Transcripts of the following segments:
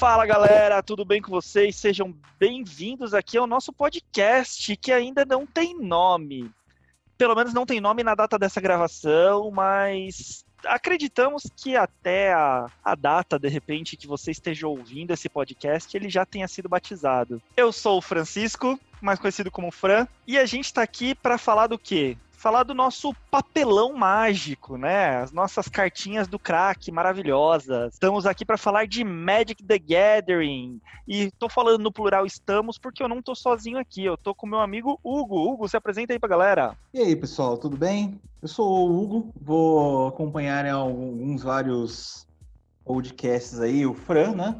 Fala galera, tudo bem com vocês? Sejam bem-vindos aqui ao nosso podcast que ainda não tem nome. Pelo menos não tem nome na data dessa gravação, mas acreditamos que até a, a data, de repente, que você esteja ouvindo esse podcast, ele já tenha sido batizado. Eu sou o Francisco, mais conhecido como Fran, e a gente está aqui para falar do quê? Falar do nosso papelão mágico, né? As nossas cartinhas do crack maravilhosas. Estamos aqui para falar de Magic the Gathering. E tô falando no plural estamos porque eu não tô sozinho aqui. Eu tô com meu amigo Hugo. Hugo, se apresenta aí pra galera. E aí, pessoal, tudo bem? Eu sou o Hugo, vou acompanhar em alguns vários podcasts aí, o Fran, né?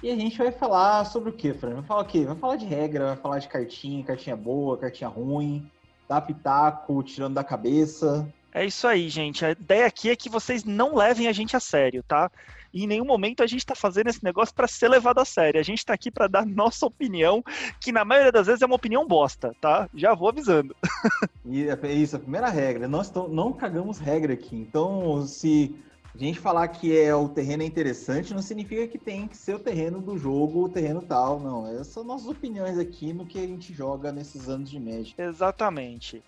E a gente vai falar sobre o que, Fran? Vai falar o quê? Vai falar de regra, vai falar de cartinha, cartinha boa, cartinha ruim dar pitaco, tirando da cabeça. É isso aí, gente. A ideia aqui é que vocês não levem a gente a sério, tá? E em nenhum momento a gente está fazendo esse negócio para ser levado a sério. A gente está aqui para dar nossa opinião, que na maioria das vezes é uma opinião bosta, tá? Já vou avisando. E é isso, a primeira regra. Nós não cagamos regra aqui. Então, se a gente falar que é o terreno é interessante, não significa que tem que ser o terreno do jogo, o terreno tal, não. Essas são nossas opiniões aqui no que a gente joga nesses anos de média. Exatamente.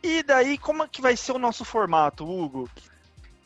E daí, como é que vai ser o nosso formato, Hugo?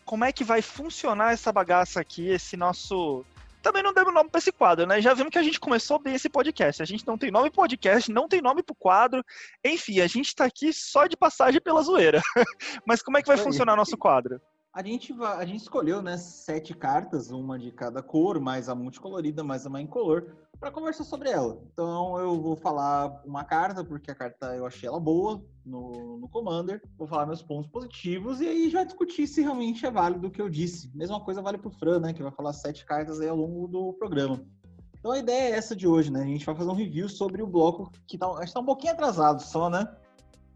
Como é que vai funcionar essa bagaça aqui, esse nosso. Também não demos nome para esse quadro, né? Já vimos que a gente começou bem esse podcast. A gente não tem nome podcast, não tem nome pro quadro. Enfim, a gente tá aqui só de passagem pela zoeira. Mas como é que vai funcionar nosso quadro? A gente, a gente escolheu né, sete cartas, uma de cada cor, mais a multicolorida, mais a uma incolor, para conversar sobre ela. Então eu vou falar uma carta, porque a carta eu achei ela boa no, no Commander, vou falar meus pontos positivos e aí já discutir se realmente é válido o que eu disse. Mesma coisa vale para o Fran, né, que vai falar sete cartas aí ao longo do programa. Então a ideia é essa de hoje, né? A gente vai fazer um review sobre o bloco que tá, a gente tá um pouquinho atrasado só, né?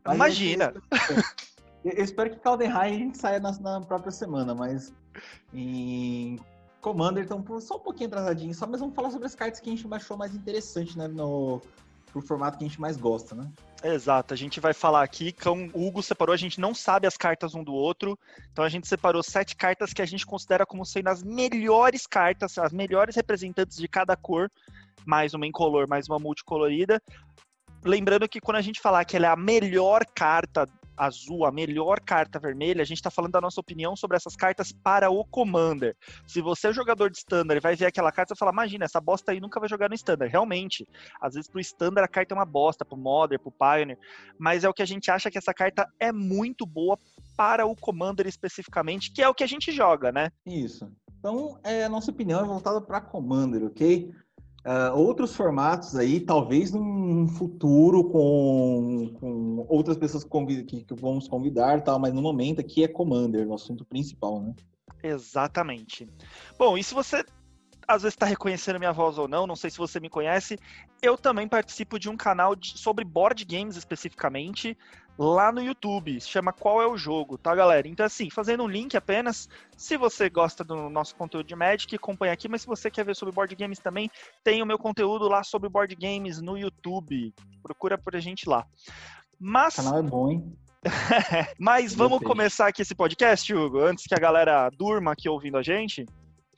Mas Imagina! Eu espero que Caldenheim saia na, na, própria semana, mas em Commander estão só um pouquinho atrasadinho, só, mas vamos falar sobre as cartas que a gente achou mais interessante, né, no pro formato que a gente mais gosta, né? Exato, a gente vai falar aqui, com o Hugo separou, a gente não sabe as cartas um do outro, então a gente separou sete cartas que a gente considera como sendo as melhores cartas, as melhores representantes de cada cor, mais uma incolor, mais uma multicolorida. Lembrando que quando a gente falar que ela é a melhor carta azul, a melhor carta vermelha, a gente está falando da nossa opinião sobre essas cartas para o Commander. Se você é jogador de Standard e vai ver aquela carta, você fala, imagina, essa bosta aí nunca vai jogar no Standard. Realmente, às vezes pro Standard a carta é uma bosta, pro Modern, pro Pioneer, mas é o que a gente acha que essa carta é muito boa para o Commander especificamente, que é o que a gente joga, né? Isso. Então, é, a nossa opinião é voltada para Commander, ok? Uh, outros formatos aí, talvez num futuro com, com outras pessoas que, que, vamos convidar, tal, mas no momento aqui é Commander, o assunto principal, né? Exatamente. Bom, e se você às vezes está reconhecendo minha voz ou não, não sei se você me conhece, eu também participo de um canal de, sobre board games especificamente lá no YouTube. Se chama Qual é o Jogo, tá, galera? Então, assim, fazendo um link apenas, se você gosta do nosso conteúdo de Magic, acompanha aqui, mas se você quer ver sobre board games também, tem o meu conteúdo lá sobre board games no YouTube. Procura por a gente lá. Mas... O canal é bom, hein? mas vamos começar aqui esse podcast, Hugo, antes que a galera durma aqui ouvindo a gente.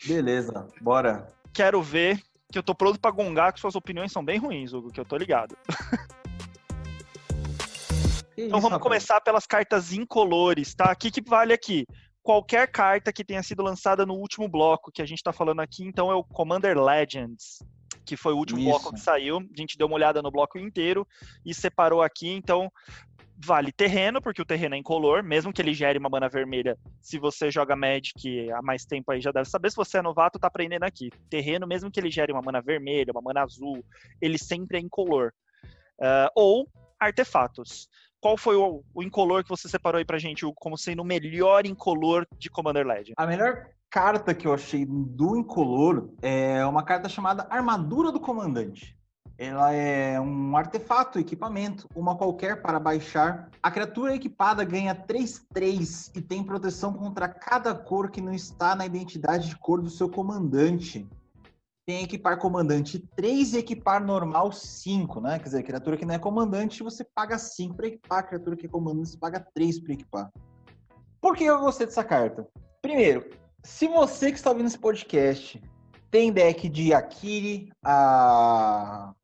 Beleza, bora. Quero ver que eu tô pronto pra gongar, que suas opiniões são bem ruins, Hugo, que eu tô ligado. então vamos começar pelas cartas incolores, tá? O que, que vale aqui? Qualquer carta que tenha sido lançada no último bloco que a gente tá falando aqui, então é o Commander Legends, que foi o último Isso. bloco que saiu. A gente deu uma olhada no bloco inteiro e separou aqui. Então, vale terreno, porque o terreno é incolor, mesmo que ele gere uma mana vermelha. Se você joga Magic há mais tempo aí, já deve saber. Se você é novato, tá aprendendo aqui. Terreno, mesmo que ele gere uma mana vermelha, uma mana azul, ele sempre é incolor. Uh, ou artefatos. Qual foi o, o, incolor que você separou aí pra gente, Hugo, como sendo o melhor incolor de Commander Legend? A melhor carta que eu achei do incolor é uma carta chamada Armadura do Comandante. Ela é um artefato, equipamento, uma qualquer para baixar. A criatura equipada ganha 3-3 e tem proteção contra cada cor que não está na identidade de cor do seu comandante. Tem equipar comandante 3 e equipar normal 5, né? Quer dizer, criatura que não é comandante, você paga 5 para equipar. Criatura que é comandante, você paga 3 para equipar. Por que eu gostei dessa carta? Primeiro, se você que está ouvindo esse podcast tem deck de Akiri, a,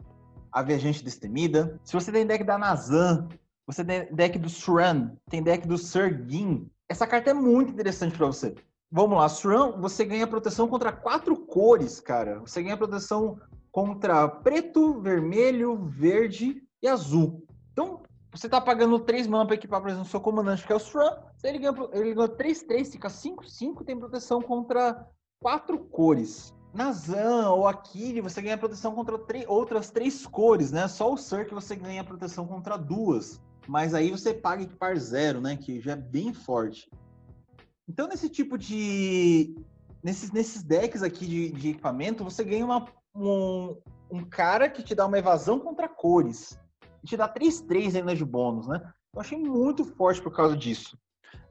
a Viajante Destemida. Se você tem deck da Nazan, você tem deck do Suran, tem deck do Sergin. Essa carta é muito interessante para você. Vamos lá, Suran, você ganha proteção contra quatro cores, cara. Você ganha proteção contra preto, vermelho, verde e azul. Então, você tá pagando 3 mana para equipar, por exemplo, seu comandante, que é o Strum. Ele ganha, ele ganha 3, 3, fica 5, 5, tem proteção contra quatro cores. Nazan ou Akiri, você ganha proteção contra outras três cores, né? Só o Sir que você ganha proteção contra duas. Mas aí você paga equipar zero, né? Que já é bem forte. Então, nesse tipo de. Nesses, nesses decks aqui de, de equipamento, você ganha uma, um, um cara que te dá uma evasão contra cores. E te dá 3-3 ainda de bônus, né? Eu achei muito forte por causa disso.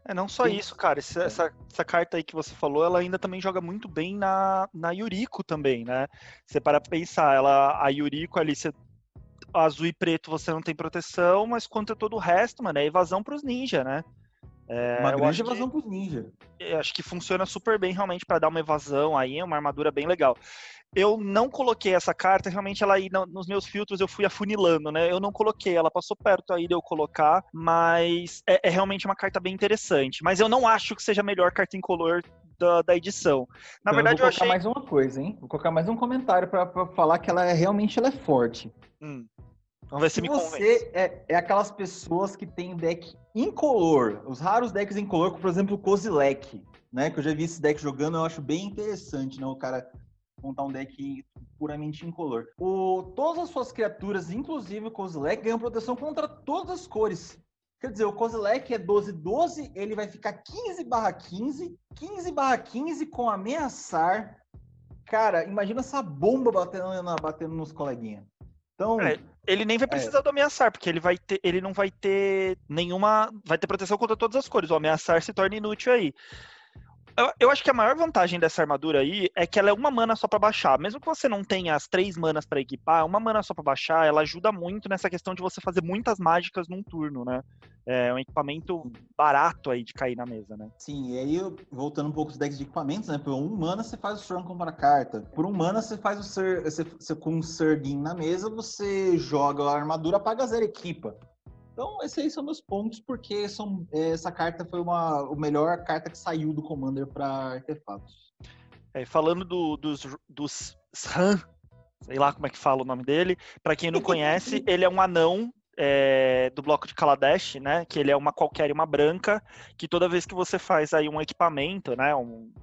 É, não só isso, cara. Essa, essa, essa, carta aí que você falou, ela ainda também joga muito bem na, na Yuriko também, né? Você para pensar, ela, a Yuriko ali, você, azul e preto você não tem proteção, mas contra todo o resto, mano, é evasão pros ninja, né? É, uma grande evasão que, pros ninja. Acho que funciona super bem realmente para dar uma evasão aí, é uma armadura bem legal eu não coloquei essa carta, realmente ela aí nos meus filtros eu fui afunilando, né? Eu não coloquei, ela passou perto aí de eu colocar, mas é, é realmente uma carta bem interessante. Mas eu não acho que seja a melhor carta incolor da, da edição. Na então, verdade, eu vou colocar achei... mais uma coisa, hein? Vou colocar mais um comentário para falar que ela é realmente ela é forte. Hum. Vamos ver se, me você é, é, aquelas pessoas que tem deck incolor, os raros decks incolor, como por exemplo o Kozilek, né? Que eu já vi esse deck jogando, eu acho bem interessante, né? O cara montar um deck puramente incolor. O, todas as suas criaturas, inclusive o Kozilek, ganham proteção contra todas as cores. Quer dizer, o Kozilek é 12-12, ele vai ficar 15 15, 15 15 com ameaçar. Cara, imagina essa bomba batendo, batendo nos coleguinhas. Então, é, ele nem vai precisar é. do ameaçar, porque ele vai ter, ele não vai ter nenhuma, vai ter proteção contra todas as cores. O ameaçar se torna inútil aí. Eu, eu, acho que a maior vantagem dessa armadura aí é que ela é uma mana só para baixar. Mesmo que você não tenha as três manas para equipar, uma mana só para baixar, ela ajuda muito nessa questão de você fazer muitas mágicas num turno, né? É um equipamento barato aí de cair na mesa, né? Sim, e aí voltando um pouco os decks de equipamentos, né? Por um mana você faz o Strong compra carta. Por um mana você faz o Sir, você, você, com um Surgin na mesa, você joga a armadura, paga zero equipa. Então, esses aí são meus pontos, porque são, essa carta foi uma a melhor carta que saiu do Commander para artefatos. É, falando do, dos, dos Han, sei lá como é que fala o nome dele, para quem não conhece, ele é um anão é, do bloco de Kaladesh, né? Que ele é uma qualquer uma branca, que toda vez que você faz aí um equipamento, né? Um,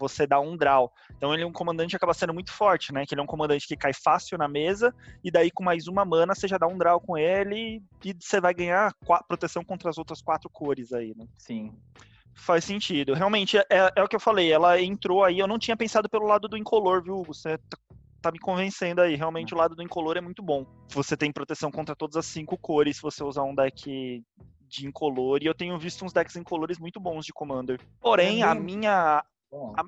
você dá um draw. Então ele é um comandante que acaba sendo muito forte, né? Que ele é um comandante que cai fácil na mesa, e daí com mais uma mana você já dá um draw com ele e você vai ganhar proteção contra as outras quatro cores aí, né? Sim. Faz sentido. Realmente, é, é, o que eu falei, ela entrou aí, eu não tinha pensado pelo lado do incolor, viu, Hugo? Você tá, tá me convencendo aí. Realmente, o lado do incolor é muito bom. Você tem proteção contra todas as cinco cores se você usar um deck de incolor, e eu tenho visto uns decks incolores muito bons de Commander. Porém, a minha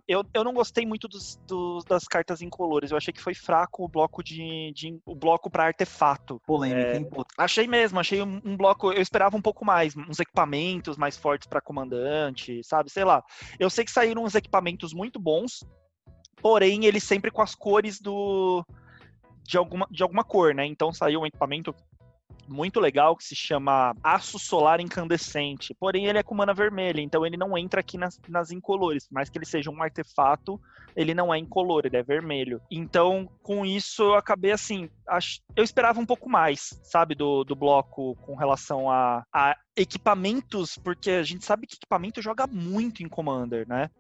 eu, eu não gostei muito dos, dos, das cartas incolores. Eu achei que foi fraco o bloco de, de o bloco para artefato. Polêmica, é, Achei mesmo, achei um, um, bloco. Eu esperava um pouco mais, uns equipamentos mais fortes para comandante, sabe? Sei lá. Eu sei que saíram uns equipamentos muito bons, porém eles sempre com as cores do de alguma, de alguma cor, né? Então saiu um equipamento muito legal que se chama Aço Solar Incandescente. Porém, ele é com mana vermelha, então ele não entra aqui nas, nas incolores. Por mais que ele seja um artefato, ele não é incolor, ele é vermelho. Então, com isso, eu acabei assim. Ach... Eu esperava um pouco mais, sabe, do, do bloco com relação a, a equipamentos, porque a gente sabe que equipamento joga muito em Commander, né?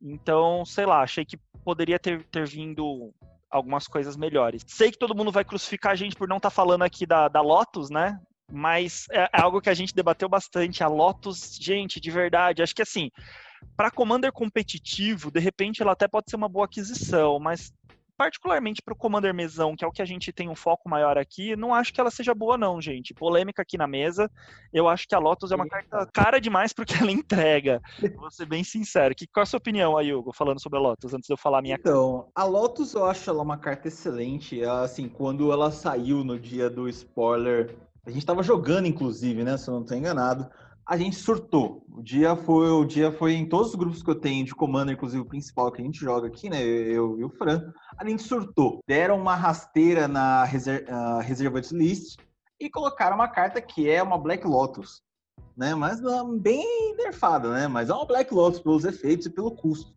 Então, sei lá, achei que poderia ter, ter vindo algumas coisas melhores. Sei que todo mundo vai crucificar a gente por não estar tá falando aqui da, da Lotus, né? Mas é, é algo que a gente debateu bastante. A Lotus, gente, de verdade, acho que assim, para Commander competitivo, de repente ela até pode ser uma boa aquisição, mas particularmente para o Commander Mesão, que é o que a gente tem um foco maior aqui, não acho que ela seja boa, não, gente. Polêmica aqui na mesa. Eu acho que a Lotus é uma carta cara demais porque ela entrega. Vou ser bem sincero. Que, qual é a sua opinião aí, Hugo, falando sobre a Lotus, antes de eu falar a minha Então, a Lotus eu acho ela uma carta excelente. Assim, quando ela saiu no dia do spoiler, a gente estava jogando, inclusive, né? Se eu não estou enganado. A gente surtou. O dia foi, o dia foi em todos os grupos que eu tenho de comando, inclusive o principal que a gente joga aqui, né? Eu e o Fran, a gente surtou. Deram uma rasteira na reser, uh, Reservant List e colocaram uma carta que é uma Black Lotus, né? Mas bem nerfada, né? Mas é uma Black Lotus pelos efeitos e pelo custo.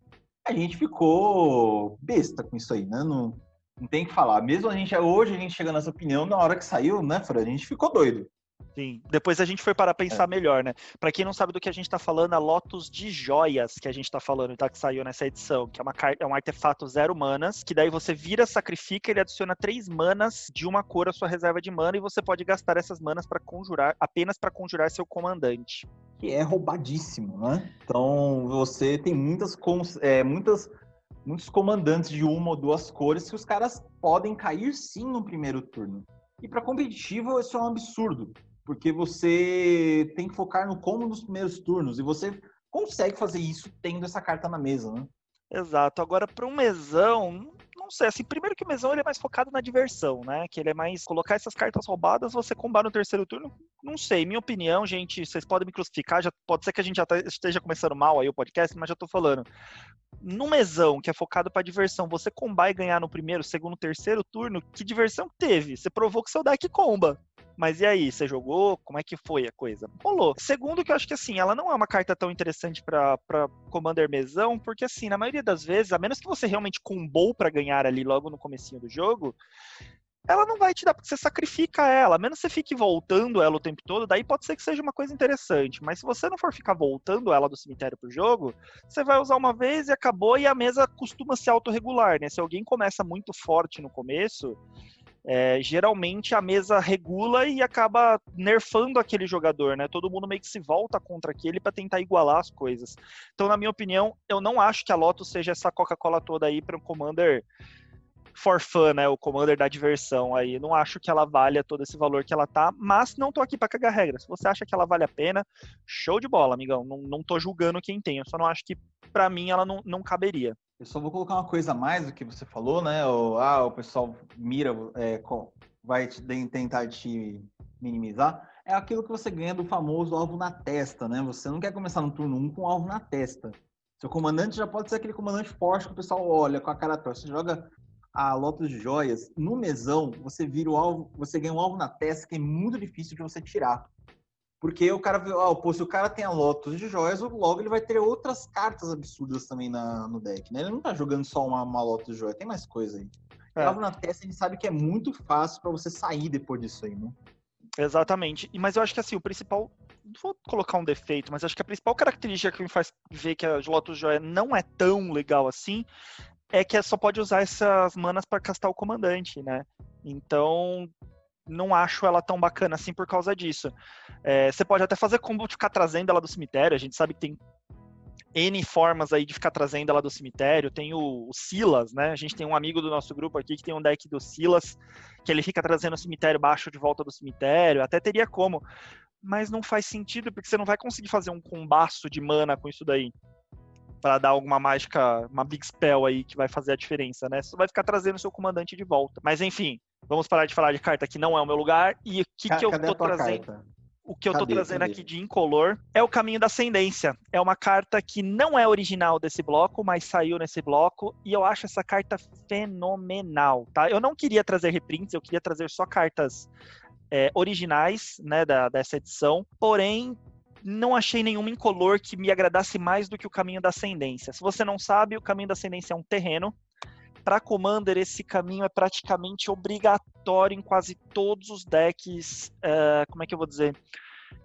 A gente ficou besta com isso aí, né? Não, não tem que falar. Mesmo a gente hoje a gente chega nessa opinião na hora que saiu, né, Fran? A gente ficou doido. Sim, depois a gente foi para pensar é. melhor, né? Para quem não sabe do que a gente está falando, a Lotus de Joias que a gente está falando, tá? Que saiu nessa edição, que é, uma, é um artefato zero manas, que daí você vira, sacrifica, ele adiciona três manas de uma cor à sua reserva de mana e você pode gastar essas manas para conjurar, apenas para conjurar seu comandante. Que é roubadíssimo, né? Então você tem muitas, é, muitas muitos comandantes de uma ou duas cores que os caras podem cair sim no primeiro turno. E para competitivo, isso é um absurdo porque você tem que focar no como nos primeiros turnos e você consegue fazer isso tendo essa carta na mesa, né? Exato. Agora, para um mesão, não sei. Assim, primeiro que o mesão ele é mais focado na diversão, né? Que ele é mais colocar essas cartas roubadas, você combar no terceiro turno. Não sei. Minha opinião, gente, vocês podem me crucificar. Já, pode ser que a gente já tá, esteja começando mal aí o podcast, mas já tô falando. No mesão, que é focado para diversão, você combar e ganhar no primeiro, segundo, terceiro turno, que diversão teve? Você provou que seu deck comba. Mas e aí, você jogou? Como é que foi a coisa? Rolou. Segundo, que eu acho que assim, ela não é uma carta tão interessante para Commander Mesão, porque assim, na maioria das vezes, a menos que você realmente combou para ganhar ali logo no comecinho do jogo, ela não vai te dar, porque você sacrifica ela. A menos que você fique voltando ela o tempo todo, daí pode ser que seja uma coisa interessante. Mas se você não for ficar voltando ela do cemitério pro jogo, você vai usar uma vez e acabou, e a mesa costuma se autorregular, né? Se alguém começa muito forte no começo, é, geralmente a mesa regula e acaba nerfando aquele jogador, né? Todo mundo meio que se volta contra aquele para tentar igualar as coisas. Então, na minha opinião, eu não acho que a Lotus seja essa Coca-Cola toda aí para um Commander for fun, né? O Commander da diversão aí. Não acho que ela valha todo esse valor que ela tá, mas não tô aqui para cagar regra. Se você acha que ela vale a pena, show de bola, amigão. Não, não tô julgando quem tem. Eu só não acho que, para mim, ela não, não caberia. Eu só vou colocar uma coisa a mais do que você falou, né? O, ah, o pessoal mira, é, vai te, tentar te minimizar. É aquilo que você ganha do famoso alvo na testa, né? Você não quer começar no turno 1 com alvo na testa. Seu comandante já pode ser aquele comandante forte que o pessoal olha com a cara torta. Você joga a Lotus de Joias no mesão, você vira o alvo, você ganha um alvo na testa que é muito difícil de você tirar. Porque o cara, ó, pô, se o cara tem a Lotus de joias, logo ele vai ter outras cartas absurdas também na, no deck, né? Ele não tá jogando só uma, uma Lotus de joia, tem mais coisa aí. É. Alvo na testa, gente sabe que é muito fácil para você sair depois disso aí, né? Exatamente. Mas eu acho que assim, o principal. Não vou colocar um defeito, mas acho que a principal característica que me faz ver que a Lotus Joia não é tão legal assim é que só pode usar essas manas para castar o comandante, né? Então, não acho ela tão bacana assim por causa disso. É, você pode até fazer combo de ficar trazendo ela do cemitério, a gente sabe que tem N formas aí de ficar trazendo ela do cemitério. Tem o, o, Silas, né? A gente tem um amigo do nosso grupo aqui que tem um deck do Silas, que ele fica trazendo o cemitério baixo de volta do cemitério. Até teria como. Mas não faz sentido, porque você não vai conseguir fazer um combaço de mana com isso daí. para dar alguma mágica, uma big spell aí que vai fazer a diferença, né? Você vai ficar trazendo o seu comandante de volta. Mas enfim, Vamos parar de falar de carta que não é o meu lugar. E o que, que eu tô trazendo? Carta? O que eu cadê, tô trazendo cadê? aqui de incolor é o Caminho da Ascendência. É uma carta que não é original desse bloco, mas saiu nesse bloco. E eu acho essa carta fenomenal, tá? Eu não queria trazer reprints, eu queria trazer só cartas é, originais, né, da, dessa edição. Porém, não achei nenhuma incolor que me agradasse mais do que o Caminho da Ascendência. Se você não sabe, o Caminho da Ascendência é um terreno para Commander, esse caminho é praticamente obrigatório em quase todos os decks. Uh, como é que eu vou dizer?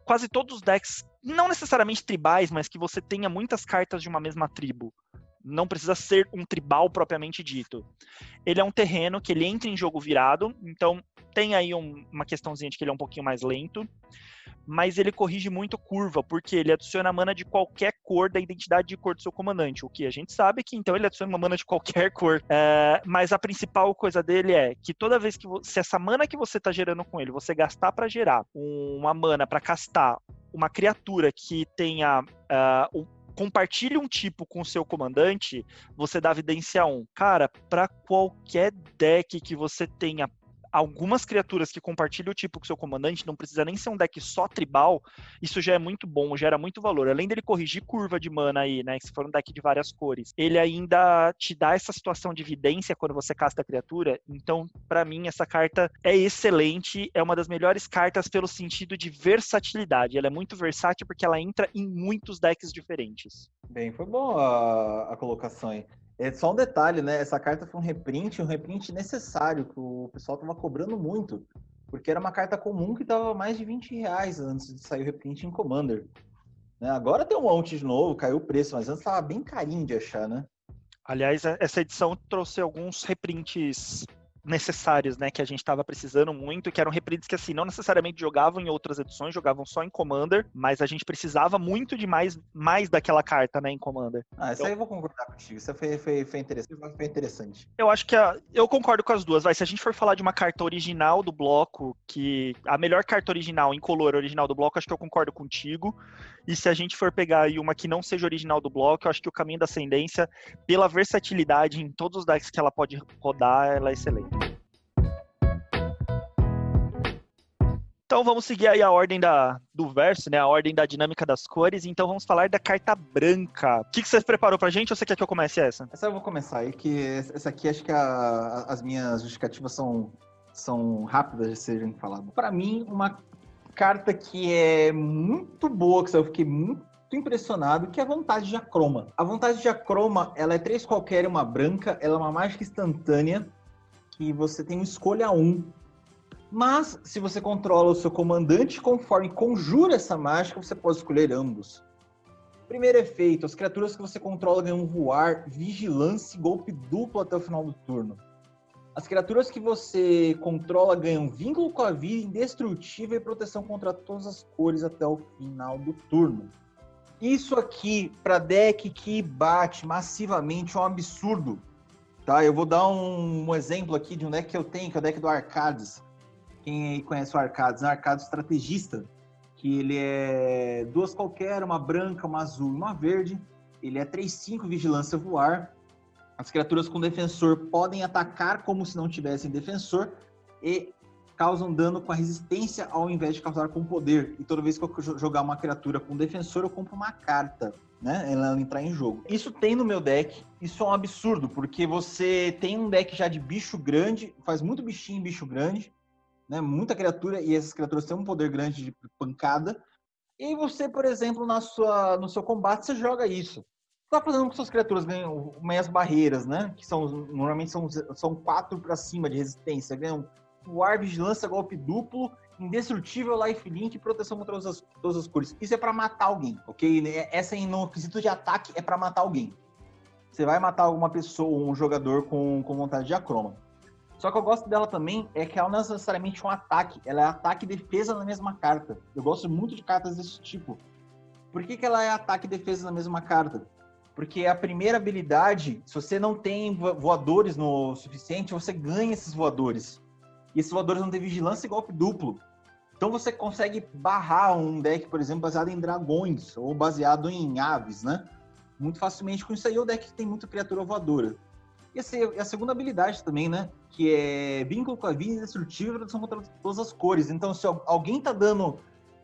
Quase todos os decks, não necessariamente tribais, mas que você tenha muitas cartas de uma mesma tribo. Não precisa ser um tribal propriamente dito. Ele é um terreno que ele entra em jogo virado, então tem aí um, uma questãozinha de que ele é um pouquinho mais lento mas ele corrige muito curva, porque ele adiciona mana de qualquer cor da identidade de cor do seu comandante. O que a gente sabe que então ele adiciona uma mana de qualquer cor. É, mas a principal coisa dele é que toda vez que você, se essa mana que você está gerando com ele, você gastar para gerar uma mana para castar uma criatura que tenha uh, compartilhe um tipo com o seu comandante, você dá evidência 1. Cara, para qualquer deck que você tenha algumas criaturas que compartilham o tipo com seu comandante, não precisa nem ser um deck só tribal, isso já é muito bom, gera muito valor. Além dele corrigir curva de mana aí, né? Se for um deck de várias cores, ele ainda te dá essa situação de evidência quando você casta a criatura. Então, para mim, essa carta é excelente, é uma das melhores cartas pelo sentido de versatilidade. Ela é muito versátil porque ela entra em muitos decks diferentes. Bem, foi bom a, a colocação aí. É só um detalhe, né? Essa carta foi um reprint, um reprint necessário, que o pessoal tava cobrando muito. Porque era uma carta comum que tava mais de 20 reais antes de sair o reprint em Commander. Né? Agora tem um monte de novo, caiu o preço, mas antes tava bem carinho de achar, né? Aliás, essa edição trouxe alguns reprints necessários, né, que a gente estava precisando muito, que eram reprints que assim não necessariamente jogavam em outras edições, jogavam só em Commander, mas a gente precisava muito de mais, mais daquela carta, né, em Commander. Ah, isso então, aí eu vou concordar contigo. Isso foi, foi, foi, interessante, foi interessante. Eu acho que a, eu concordo com as duas. Vai, se a gente for falar de uma carta original do bloco, que a melhor carta original em color original do bloco, acho que eu concordo contigo. E se a gente for pegar aí uma que não seja original do bloco, eu acho que o Caminho da Ascendência, pela versatilidade em todos os decks que ela pode rodar, ela é excelente. Então vamos seguir aí a ordem da, do verso, né? A ordem da dinâmica das cores. Então vamos falar da carta branca. O que, que você preparou pra gente ou você quer que eu comece essa? Essa eu vou começar aí, que essa aqui acho que a, as minhas justificativas são, são rápidas de serem faladas. Para mim, uma carta que é muito boa, que eu fiquei muito impressionado, que é a vontade de acroma. A vontade de acroma, ela é três qualquer e uma branca, ela é uma mágica instantânea, que você tem uma escolha um. Mas, se você controla o seu comandante conforme conjura essa mágica, você pode escolher ambos. Primeiro efeito, as criaturas que você controla ganham voar, vigilância e golpe duplo até o final do turno. As criaturas que você controla ganham vínculo com a vida, indestrutível e proteção contra todas as cores até o final do turno. Isso aqui, para deck que bate massivamente, é um absurdo. Tá? Eu vou dar um, um, exemplo aqui de um deck que eu tenho, que é o deck do Arcades. Quem aí conhece o Arcades? É um Arcades estrategista, que ele é duas qualquer, uma branca, uma azul e uma verde. Ele é 3-5 vigilância voar. As criaturas com defensor podem atacar como se não tivessem defensor e causam dano com a resistência ao invés de causar com poder. E toda vez que eu jogar uma criatura com defensor, eu compro uma carta, né? Ela entrar em jogo. Isso tem no meu deck. Isso é um absurdo, porque você tem um deck já de bicho grande, faz muito bichinho bicho grande, né? Muita criatura e essas criaturas têm um poder grande de pancada. E você, por exemplo, na sua, no seu combate, você joga isso tá fazendo com que suas criaturas ganham meias barreiras, né? Que são normalmente são, são quatro para cima de resistência. Ganham voar, vigilância, golpe duplo, indestrutível, lifelink e proteção contra todas as, todas as cores. Isso é para matar alguém, ok? Essa aí no quesito de ataque é para matar alguém. Você vai matar alguma pessoa, um jogador com, com vontade de acroma. Só que eu gosto dela também é que ela não é necessariamente um ataque, ela é ataque e defesa na mesma carta. Eu gosto muito de cartas desse tipo. Por que, que ela é ataque e defesa na mesma carta? Porque a primeira habilidade, se você não tem voadores no suficiente, você ganha esses voadores. E esses voadores não têm vigilância e golpe duplo. Então você consegue barrar um deck, por exemplo, baseado em dragões ou baseado em aves, né? Muito facilmente com isso aí, o deck tem muita criatura voadora. E a segunda habilidade também, né? Que é vínculo com a vida indestrutível e contra todas as cores. Então, se alguém tá dando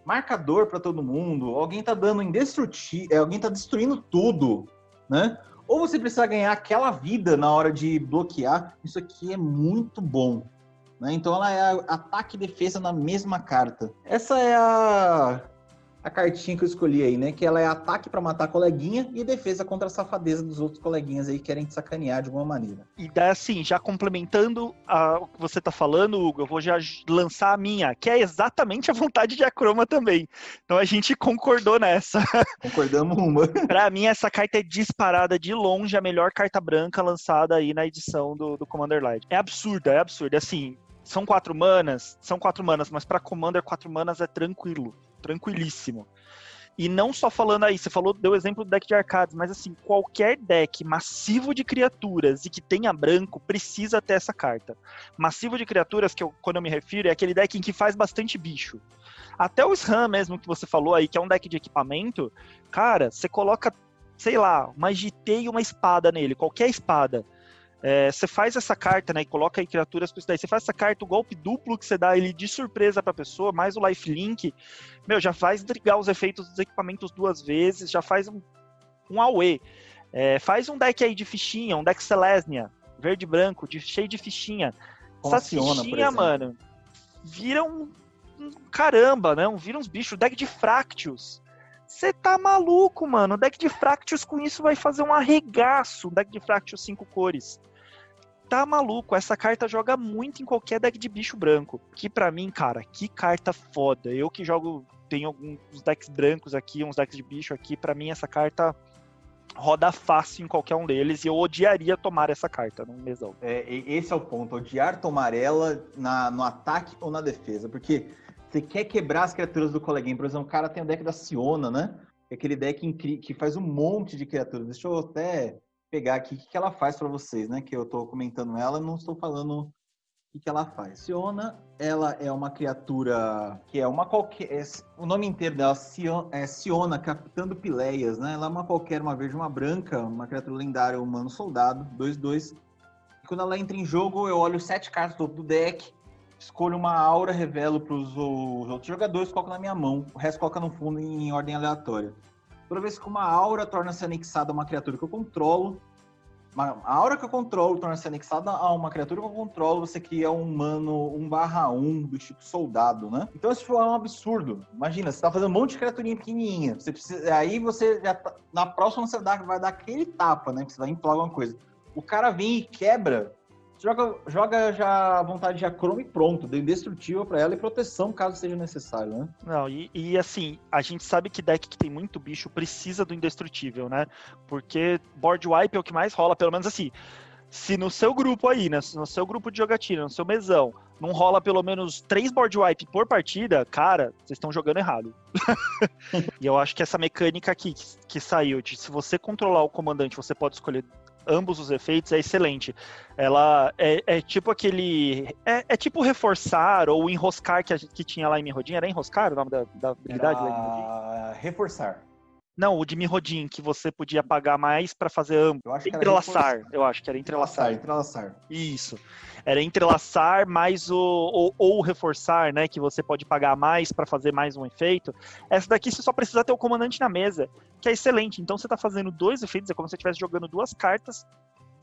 marcador para todo mundo, alguém tá dando indestrutível, é, alguém tá destruindo tudo, né? Ou você precisa ganhar aquela vida na hora de bloquear. Isso aqui é muito bom. Né? Então ela é ataque e defesa na mesma carta. Essa é a a cartinha que eu escolhi aí, né? Que ela é ataque para matar a coleguinha e defesa contra a safadeza dos outros coleguinhas aí que querem te sacanear de alguma maneira. E daí, assim, já complementando a, o que você tá falando, Hugo, eu vou já lançar a minha, que é exatamente a vontade de Acroma também. Então a gente concordou nessa. Concordamos uma. pra mim, essa carta é disparada de longe a melhor carta branca lançada aí na edição do, do Commander Light. É absurda, é absurda. Assim, são quatro manas, são quatro manas, mas para Commander quatro manas é tranquilo tranquilíssimo. E não só falando aí, você falou, deu exemplo do deck de arcades, mas assim, qualquer deck massivo de criaturas e que tenha branco precisa ter essa carta. Massivo de criaturas, que eu, quando eu me refiro, é aquele deck em que faz bastante bicho. Até o SRAM mesmo que você falou aí, que é um deck de equipamento, cara, você coloca, sei lá, uma GT e uma espada nele, qualquer espada. É, você faz essa carta, né? E coloca aí criaturas com isso daí. Você faz essa carta, o golpe duplo que você dá ele de surpresa pra pessoa, mais o lifelink, meu, já faz drigar os efeitos dos equipamentos duas vezes, já faz um, um AUE. É, faz um deck aí de fichinha, um deck Selesnia, verde e branco, de, cheio de fichinha. Essa fichinha, mano, vira um, um, caramba, né? Um, vira uns bichos, deck de Fractious. Você tá maluco, mano. O deck de Fractious com isso vai fazer um arregaço. Um deck de Fractious cinco cores. Tá maluco. Essa carta joga muito em qualquer deck de bicho branco. Que para mim, cara, que carta foda. Eu que jogo, tenho alguns decks brancos aqui, uns decks de bicho aqui. para mim, essa carta roda fácil em qualquer um deles e eu odiaria tomar essa carta no mesão. É, esse é o ponto, odiar tomar ela na, no ataque ou na defesa, porque você quer quebrar as criaturas do coleguinha, por exemplo, o cara tem o deck da Siona, né? É aquele deck que faz um monte de criaturas. Deixa eu até pegar aqui o que ela faz para vocês, né? Que eu estou comentando ela, não estou falando o que ela faz. Siona, ela é uma criatura que é uma qualquer. É, o nome inteiro dela é Siona, captando Pileias, né? Ela é uma qualquer, uma verde, uma branca, uma criatura lendária, humano soldado, 2-2. E quando ela entra em jogo, eu olho sete cartas do deck, escolho uma aura, revelo para os outros jogadores, coloco na minha mão. O resto coloca no fundo em ordem aleatória. Toda vez que uma aura torna-se anexada a uma criatura que eu controlo, a aura que eu controlo torna-se anexada a uma criatura que eu controlo, você cria um humano 1 barra 1 do tipo soldado, né? Então isso é um absurdo. Imagina, você tá fazendo um monte de criaturinha pequenininha. Você precisa, aí você já tá, na próxima você vai dar aquele tapa, né? Que você vai inflar alguma coisa. O cara vem e quebra joga, joga já a vontade de acrome pronto, deu indestrutível para ela e proteção caso seja necessário, né? Não, e, e, assim, a gente sabe que deck que tem muito bicho precisa do indestrutível, né? Porque board wipe é o que mais rola, pelo menos assim. Se no seu grupo aí, né, no seu grupo de jogatina, no seu mesão, não rola pelo menos três board wipe por partida, cara, vocês estão jogando errado. e eu acho que essa mecânica aqui que, que saiu de se você controlar o comandante, você pode escolher ambos os efeitos é excelente. Ela é, é tipo aquele. É, é, tipo reforçar ou enroscar que, a, que tinha lá em Mirrodin. Era enroscar o nome da, da habilidade Era... lá em Reforçar. Não, o de Mirrodin, que você podia pagar mais para fazer ambos. Eu acho entrelaçar, eu acho que era entrelaçar. Entrelaçar, entrelaçar. Isso. Era entrelaçar mais o ou, ou reforçar, né, que você pode pagar mais para fazer mais um efeito. Essa daqui você só precisa ter o comandante na mesa, que é excelente. Então você tá fazendo dois efeitos, é como se você estivesse jogando duas cartas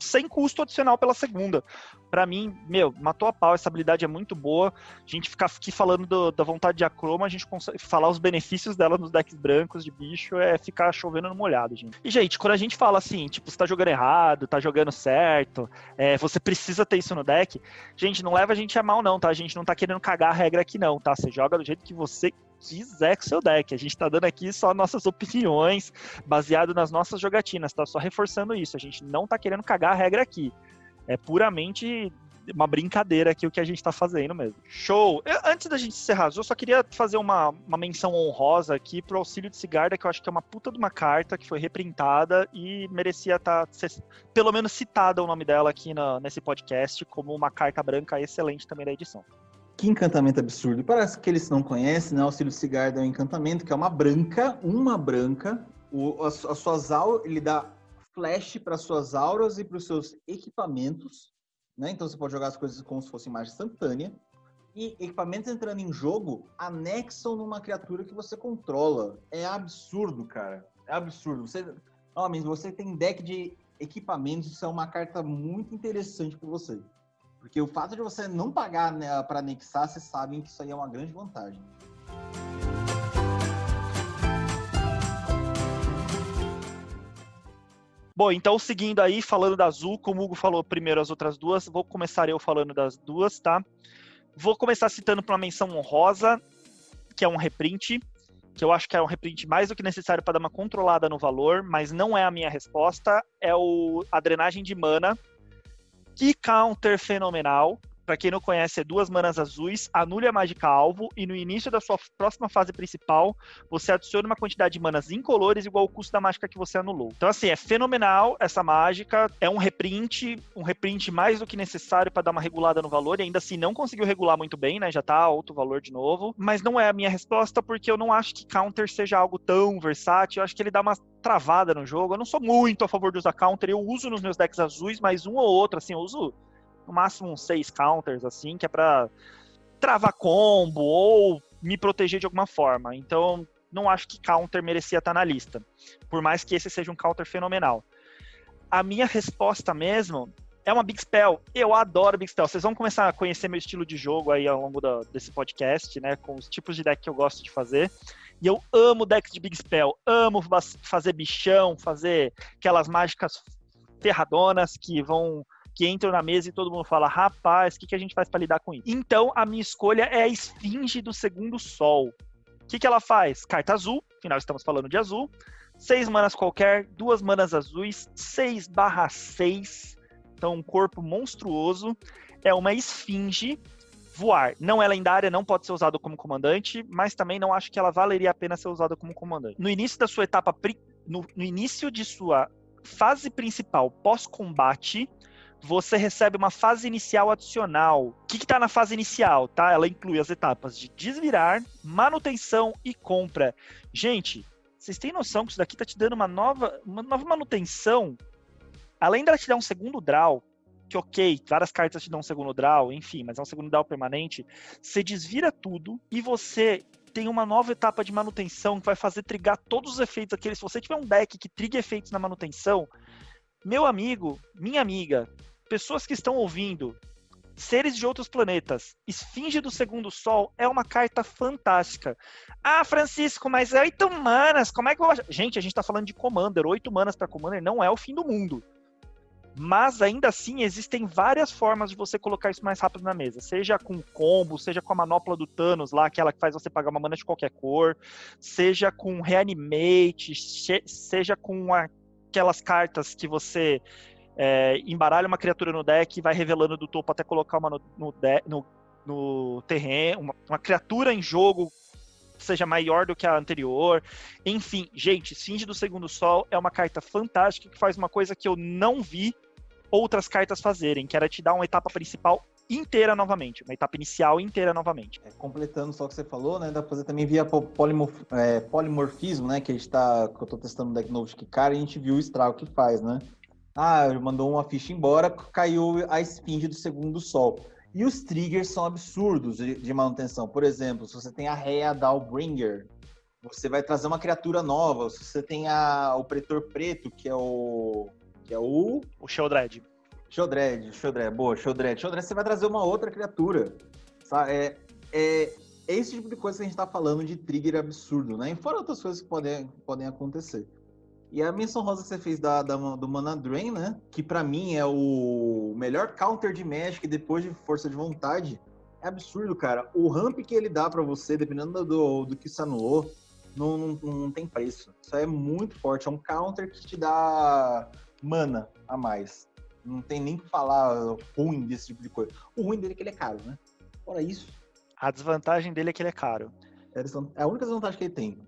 sem custo adicional pela segunda. Para mim, meu, matou a pau, essa habilidade é muito boa. A gente ficar aqui falando do, da vontade de acroma, a gente consegue falar os benefícios dela nos decks brancos de bicho, é ficar chovendo no molhado, gente. E, gente, quando a gente fala assim, tipo, você tá jogando errado, tá jogando certo, é, você precisa ter isso no deck, gente, não leva a gente a mal, não, tá? A gente não tá querendo cagar a regra aqui, não, tá? Você joga do jeito que você quiser com seu deck. A gente tá dando aqui só nossas opiniões, baseado nas nossas jogatinas, tá? Só reforçando isso. A gente não tá querendo cagar a regra aqui. É puramente uma brincadeira aqui o que a gente tá fazendo mesmo. Show! Eu, antes da gente encerrar, eu só queria fazer uma, uma menção honrosa aqui pro Auxílio de Cigarda, que eu acho que é uma puta de uma carta que foi reprintada e merecia estar, tá, pelo menos citada o nome dela aqui na, nesse podcast como uma carta branca excelente também da edição. Que encantamento absurdo. Para aqueles que não conhecem, né, Auxílio Cigarda é um encantamento que é uma branca, uma branca. O, as, as suas auras, ele dá flash para suas auras e para os seus equipamentos. Né? Então você pode jogar as coisas como se fosse imagem instantânea. E equipamentos entrando em jogo anexam numa criatura que você controla. É absurdo, cara. É absurdo. Você, homens, você tem deck de equipamentos, isso é uma carta muito interessante para você. Porque o fato de você não pagar né, para anexar, vocês sabem que isso aí é uma grande vantagem. Bom, então seguindo aí, falando da Azul, como o Hugo falou primeiro as outras duas, vou começar eu falando das duas, tá? Vou começar citando para uma menção honrosa, que é um reprint, que eu acho que é um reprint mais do que necessário para dar uma controlada no valor, mas não é a minha resposta, é o a drenagem de mana, que counter fenomenal. Pra quem não conhece, é duas manas azuis, anule a mágica alvo e no início da sua próxima fase principal, você adiciona uma quantidade de manas incolores igual ao custo da mágica que você anulou. Então, assim, é fenomenal essa mágica. É um reprint, um reprint mais do que necessário para dar uma regulada no valor. E ainda assim, não conseguiu regular muito bem, né? Já tá alto o valor de novo. Mas não é a minha resposta, porque eu não acho que counter seja algo tão versátil. Eu acho que ele dá uma travada no jogo. Eu não sou muito a favor de usar counter. Eu uso nos meus decks azuis, mas um ou outro, assim, eu uso no máximo uns seis counters, assim, que é pra travar combo ou me proteger de alguma forma. Então, não acho que counter merecia estar na lista. Por mais que esse seja um counter fenomenal. A minha resposta mesmo é uma Big Spell. Eu adoro Big Spell. Vocês vão começar a conhecer meu estilo de jogo aí ao longo da, desse podcast, né? Com os tipos de deck que eu gosto de fazer. E eu amo decks de Big Spell. Amo fazer bichão, fazer aquelas mágicas ferradonas que vão que entram na mesa e todo mundo fala: rapaz, o que, que a gente faz para lidar com isso? Então, a minha escolha é a Esfinge do Segundo Sol. O que, que ela faz? Carta azul, afinal estamos falando de azul. Seis manas qualquer, duas manas azuis, 6 barra 6. Então, um corpo monstruoso. É uma esfinge voar. Não é lendária, não pode ser usada como comandante, mas também não acho que ela valeria a pena ser usada como comandante. No início da sua etapa, no, no início de sua fase principal pós-combate, você recebe uma fase inicial adicional. O que está na fase inicial, tá? Ela inclui as etapas de desvirar, manutenção e compra. Gente, vocês têm noção que isso daqui está te dando uma nova, uma nova manutenção? Além dela te dar um segundo draw, que ok, várias cartas te dão um segundo draw, enfim, mas é um segundo draw permanente. Você desvira tudo e você tem uma nova etapa de manutenção que vai fazer trigar todos os efeitos aqueles. Se você tiver um deck que triga efeitos na manutenção, meu amigo, minha amiga, pessoas que estão ouvindo, seres de outros planetas, Esfinge do Segundo Sol é uma carta fantástica. Ah, Francisco, mas oito manas, como é que eu vou... Gente, a gente tá falando de Commander, oito manas para Commander não é o fim do mundo. Mas ainda assim, existem várias formas de você colocar isso mais rápido na mesa. Seja com combo, seja com a manopla do Thanos lá, aquela que faz você pagar uma mana de qualquer cor, seja com Reanimate, seja com aquelas cartas que você é, embaralha uma criatura no deck e vai revelando do topo até colocar uma no, no, de, no, no terreno, uma, uma, criatura em jogo seja maior do que a anterior. Enfim, gente, Esfinge do Segundo Sol é uma carta fantástica que faz uma coisa que eu não vi outras cartas fazerem, que era te dar uma etapa principal inteira novamente, uma etapa inicial inteira novamente. É, completando só o que você falou, né, dá pra fazer também via polimorf, é, polimorfismo, né, que a gente tá, que eu tô testando um deck novo de Kikara e a gente viu o estrago que faz, né. Ah, mandou uma ficha embora, caiu a esfinge do segundo sol. E os triggers são absurdos de, de manutenção. Por exemplo, se você tem a Rea Dalbringer, você vai trazer uma criatura nova. Se você tem a, o Pretor Preto, que é o. que é o. O Sheldred. Sheldred, Sheldred, boa, Sheldred. Sheldred, você vai trazer uma outra criatura. Sabe? É, é, é esse tipo de coisa que a gente tá falando de trigger absurdo, né? E fora outras coisas que podem, podem acontecer. E a menção rosa que você fez da, da do Mana Drain, né? Que para mim é o melhor counter de Magic depois de força de vontade. É absurdo, cara. O ramp que ele dá para você, dependendo do, do que se anulou, não, não, não tem preço. Isso é muito forte. É um counter que te dá mana a mais. Não tem nem que falar ruim desse tipo de coisa. O ruim dele é que ele é caro, né? Fora isso. A desvantagem dele é que ele é caro. É a única desvantagem que ele tem.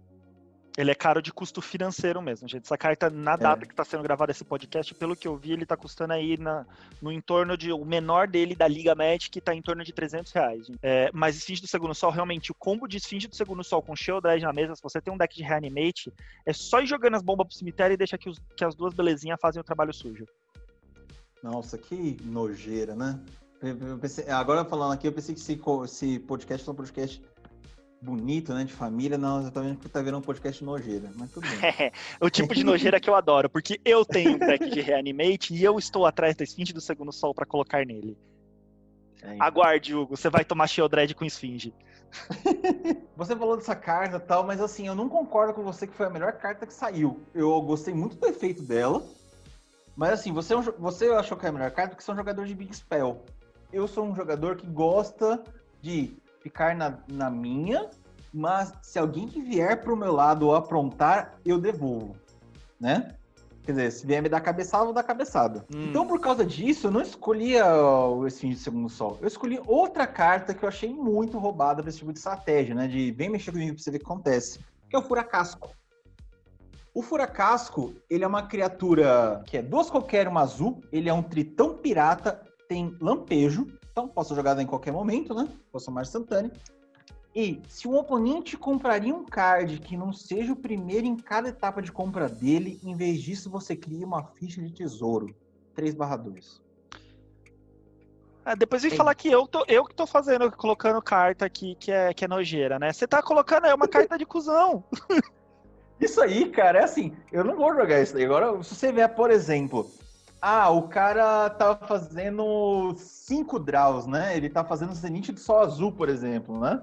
Ele é caro de custo financeiro mesmo, gente. Essa carta, na é. data é. que está sendo gravado esse podcast, pelo que eu vi, ele está custando aí na, no entorno de. O menor dele da Liga Magic está em torno de 300 reais. É, mas Esfinge do Segundo Sol, realmente, o combo de Esfinge do Segundo Sol com Sheldred na mesa, se você tem um deck de Reanimate, é só ir jogando as bombas pro cemitério e deixa que, os, que as duas belezinhas fazem o trabalho sujo. Nossa, que nojeira, né? Eu pensei, agora falando aqui, eu pensei que esse, esse podcast foi um podcast bonito, né? De família, não, exatamente porque tá vendo um podcast nojeira, mas tudo bem. É, o tipo de nojeira que eu adoro, porque eu tenho um deck de Reanimate e eu estou atrás da Esfinge do Segundo Sol para colocar nele. É, então. Aguarde, Hugo, você vai tomar Shieldred com Esfinge. você falou dessa carta e tal, mas assim, eu não concordo com você que foi a melhor carta que saiu. Eu gostei muito do efeito dela, mas assim, você, é você achou que é a melhor carta porque você é um jogador de Big Spell. Eu sou um jogador que gosta de ficar na, na minha, mas se alguém que vier para o meu lado aprontar, eu devolvo, né? Quer dizer, se vier me dar cabeçada, eu vou dar cabeçada. Hum. Então, por causa disso, eu não escolhi o Esfinge de Segundo Sol. Eu escolhi outra carta que eu achei muito roubada pra esse tipo de estratégia, né? De vem mexer comigo pra você ver o que acontece. Que é o Furacasco. O Furacasco, ele é uma criatura que é duas qualquer, uma azul. Ele é um tritão pirata, tem lampejo. Então, posso jogar em qualquer momento, né? Posso mais instantâneo. E se um oponente compraria um card que não seja o primeiro em cada etapa de compra dele, em vez disso você cria uma ficha de tesouro. 3/2. É, depois vem falar que eu, tô, eu que tô fazendo, colocando carta aqui que é, que é nojeira, né? Você tá colocando aí uma carta de cuzão. Isso aí, cara, é assim, eu não vou jogar isso aí. Agora, se você ver, por exemplo, ah, o cara tá fazendo cinco draws, né? Ele tá fazendo Zenith de Sol Azul, por exemplo, né?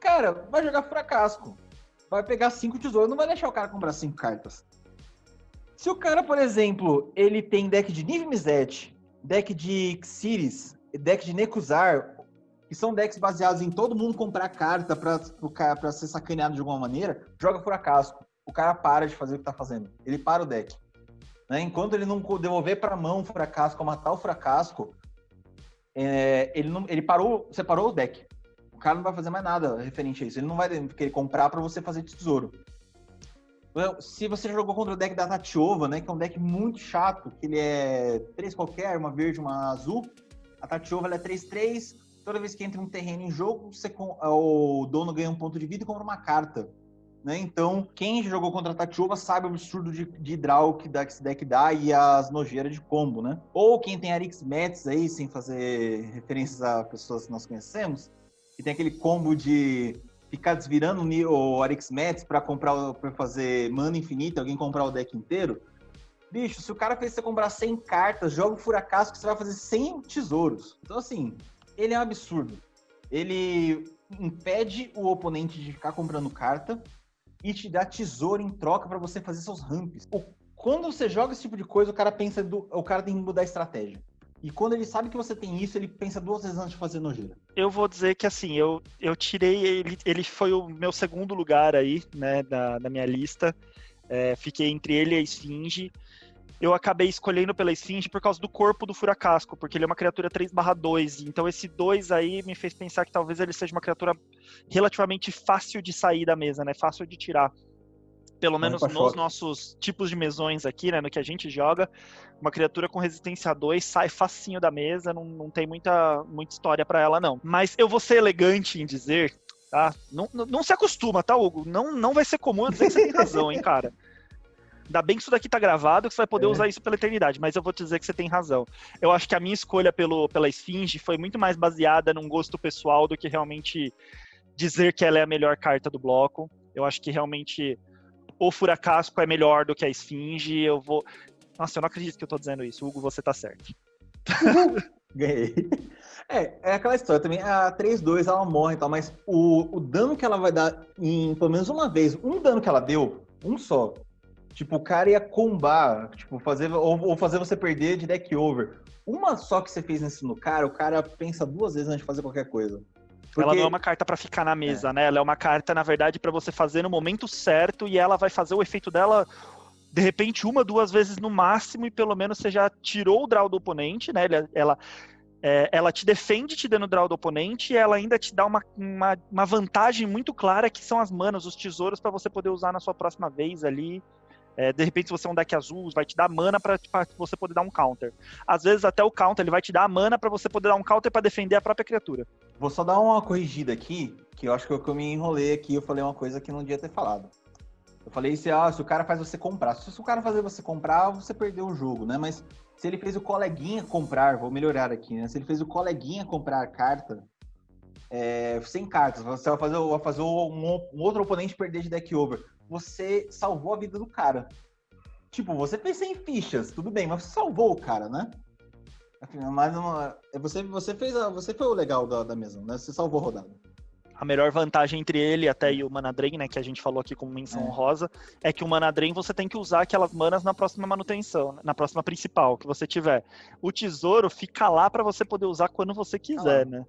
Cara, vai jogar fracasco. Vai pegar cinco tesouros, não vai deixar o cara comprar cinco cartas. Se o cara, por exemplo, ele tem deck de Niv Mizzet, deck de Xiris, deck de Nekuzar, que são decks baseados em todo mundo comprar carta pra ser sacaneado de alguma maneira, joga fracasco. O cara para de fazer o que tá fazendo. Ele para o deck. Né? Enquanto ele não devolver pra mão o fracasco, matar o fracasco, é, ele, não, ele parou, separou o deck cara não vai fazer mais nada referente a isso. Ele não vai querer comprar para você fazer tesouro. Se você jogou contra o deck da Tatiova, né, que é um deck muito chato, que ele é três qualquer, uma verde, uma azul. A Tatiova é 3-3. Toda vez que entra um terreno em jogo, você, o dono ganha um ponto de vida e compra uma carta. Né? Então, quem jogou contra a Tatiova sabe o absurdo de, de draw que, dá, esse deck dá e as nojeiras de combo, né? Ou quem tem Arix Mets aí, sem fazer referências a pessoas que nós conhecemos, que tem aquele combo de ficar desvirando o Arix Mets para comprar para fazer mana infinita, alguém comprar o deck inteiro. Bicho, se o cara fez você comprar 100 cartas, joga o Furacaso que você vai fazer 100 tesouros. Então, assim, ele é um absurdo. Ele impede o oponente de ficar comprando carta e te dá tesouro em troca para você fazer seus ramps. Quando você joga esse tipo de coisa, o cara pensa do, o cara tem que mudar a estratégia. E quando ele sabe que você tem isso, ele pensa duas vezes antes de fazer nojeira. Eu vou dizer que assim, eu, eu tirei ele, ele foi o meu segundo lugar aí, né, da, da minha lista. É, fiquei entre ele e a Esfinge. Eu acabei escolhendo pela Esfinge por causa do corpo do Furacasco, porque ele é uma criatura 3/2. Então esse 2 aí me fez pensar que talvez ele seja uma criatura relativamente fácil de sair da mesa, né? Fácil de tirar pelo menos nos nossos tipos de mesões aqui, né, no que a gente joga, uma criatura com resistência a 2 sai facinho da mesa, não, não tem muita, muita história para ela, não. Mas eu vou ser elegante em dizer, tá? Não, não, não, se acostuma, tá, Hugo? Não, não vai ser comum eu dizer que você tem razão, hein, cara? Ainda bem que isso daqui tá gravado, que você vai poder é. usar isso pela eternidade, mas eu vou te dizer que você tem razão. Eu acho que a minha escolha pelo, pela Esfinge foi muito mais baseada num gosto pessoal do que realmente dizer que ela é a melhor carta do bloco. Eu acho que realmente o Furacasco é melhor do que a Esfinge, eu vou. Nossa, eu não acredito que eu tô dizendo isso. Hugo, você tá certo. Ganhei. É, é aquela história também. A 3-2 ela morre e tal, mas o, o dano que ela vai dar em pelo menos uma vez, um dano que ela deu, um só. Tipo, o cara ia combar, tipo, fazer, ou, ou fazer você perder de deck over. Uma só que você fez nesse no cara, o cara pensa duas vezes antes de fazer qualquer coisa. Porque... Ela não é uma carta para ficar na mesa, é. né? Ela é uma carta, na verdade, para você fazer no momento certo e ela vai fazer o efeito dela de repente uma, duas vezes no máximo e pelo menos você já tirou o draw do oponente, né? Ela, ela, é, ela te defende te dando draw do oponente e ela ainda te dá uma, uma, uma vantagem muito clara que são as manas, os tesouros para você poder usar na sua próxima vez ali. É, de repente, se você é um deck azul, vai te dar mana para você poder dar um counter. Às vezes, até o counter ele vai te dar mana para você poder dar um counter para defender a própria criatura. Vou só dar uma corrigida aqui, que eu acho que eu me enrolei aqui, eu falei uma coisa que não devia ter falado. Eu falei se, ah, se o cara faz você comprar. Se o cara fazer você comprar, você perdeu o jogo, né? Mas se ele fez o coleguinha comprar, vou melhorar aqui, né? Se ele fez o coleguinha comprar carta, é, sem cartas, você vai fazer, vai fazer um, um, outro oponente perder de deck over. Você salvou a vida do cara. Tipo, você fez sem fichas, tudo bem, mas você salvou o cara, né? Mas é, você, você fez a, você foi o legal da, da mesa, né? Você salvou a rodada. A melhor vantagem entre ele até e o Manadren, né, que a gente falou aqui como menção é. rosa, é que o Manadren você tem que usar aquelas manas na próxima manutenção, na próxima principal que você tiver. O tesouro fica lá para você poder usar quando você quiser, ah. né?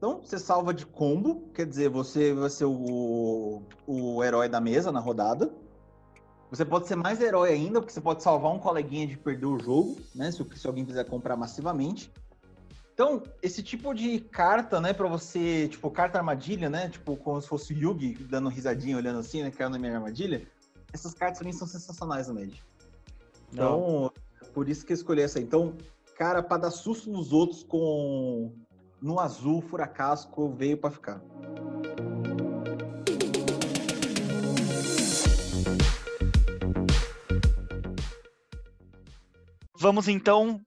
Então, você salva de combo, quer dizer, você vai ser o, o herói da mesa na rodada. Você pode ser mais herói ainda, porque você pode salvar um coleguinha de perder o jogo, né? Se, se alguém quiser comprar massivamente. Então, esse tipo de carta, né, para você, tipo, carta armadilha, né? Tipo, como se fosse o Yugi dando risadinha, olhando assim, né? Caiu na minha armadilha. Essas cartas também são sensacionais no Magic. Então, Não. por isso que eu escolhi essa. Então, cara, para dar susto nos outros com no azul, furacasco, veio para ficar. Vamos então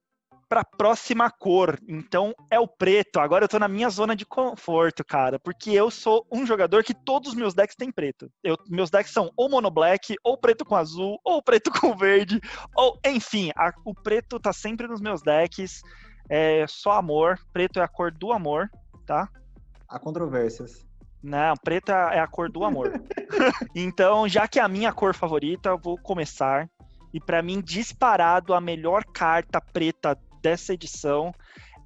para a próxima cor. Então é o preto. Agora eu tô na minha zona de conforto, cara, porque eu sou um jogador que todos os meus decks têm preto. Eu, meus decks são ou mono black, ou preto com azul, ou preto com verde, ou enfim, a, o preto tá sempre nos meus decks. É só amor. Preto é a cor do amor, tá? Há controvérsias. Não, preta é a cor do amor. então, já que é a minha cor favorita, vou começar e para mim, disparado, a melhor carta preta dessa edição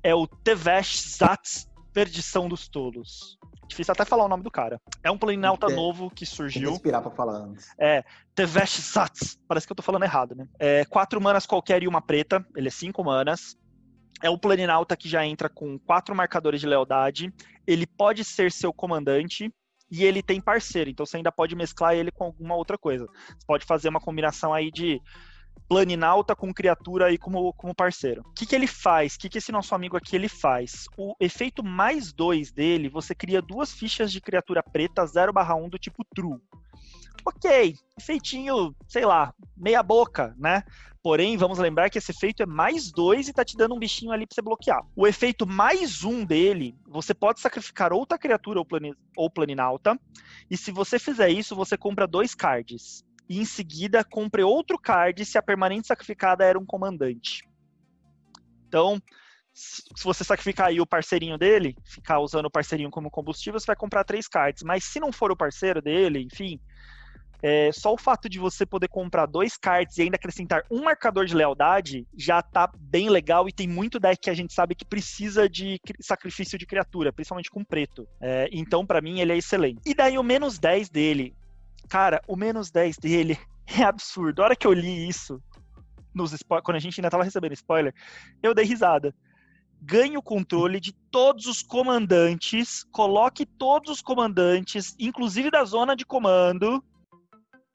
é o Tevesh Zats Perdição dos Tolos. Difícil até falar o nome do cara. É um planinauta novo que surgiu. Respirar pra falar antes. É, Tevesh Zats. Parece que eu tô falando errado, né? É, quatro manas qualquer e uma preta. Ele é cinco manas. É um planinauta que já entra com quatro marcadores de lealdade. Ele pode ser seu comandante e ele tem parceiro, então você ainda pode mesclar ele com alguma outra coisa. Você pode fazer uma combinação aí de planinauta com criatura aí como, como parceiro. O que, que ele faz? O que, que esse nosso amigo aqui ele faz? O efeito mais dois dele, você cria duas fichas de criatura preta 0/1 do tipo True. Ok, efeitinho, sei lá, meia boca, né? Porém, vamos lembrar que esse efeito é mais dois e tá te dando um bichinho ali pra você bloquear. O efeito mais um dele, você pode sacrificar outra criatura ou, plani. E se você fizer isso, você compra dois cards. E em seguida, compre outro card se a permanente sacrificada era um comandante. Então, se você sacrificar aí o parceirinho dele, ficar usando o parceirinho como combustível, você vai comprar três cards. Mas se não for o parceiro dele, enfim, é, só o fato de você poder comprar dois cards e ainda acrescentar um marcador de lealdade já tá bem legal e tem muito deck que a gente sabe que precisa de sacrifício de criatura, principalmente com preto. É, então, para mim, ele é excelente. E daí o menos 10 dele. Cara, o menos 10 dele é absurdo. A hora que eu li isso, nos quando a gente ainda tava recebendo spoiler, eu dei risada ganhe o controle de todos os comandantes, coloque todos os comandantes, inclusive da zona de comando,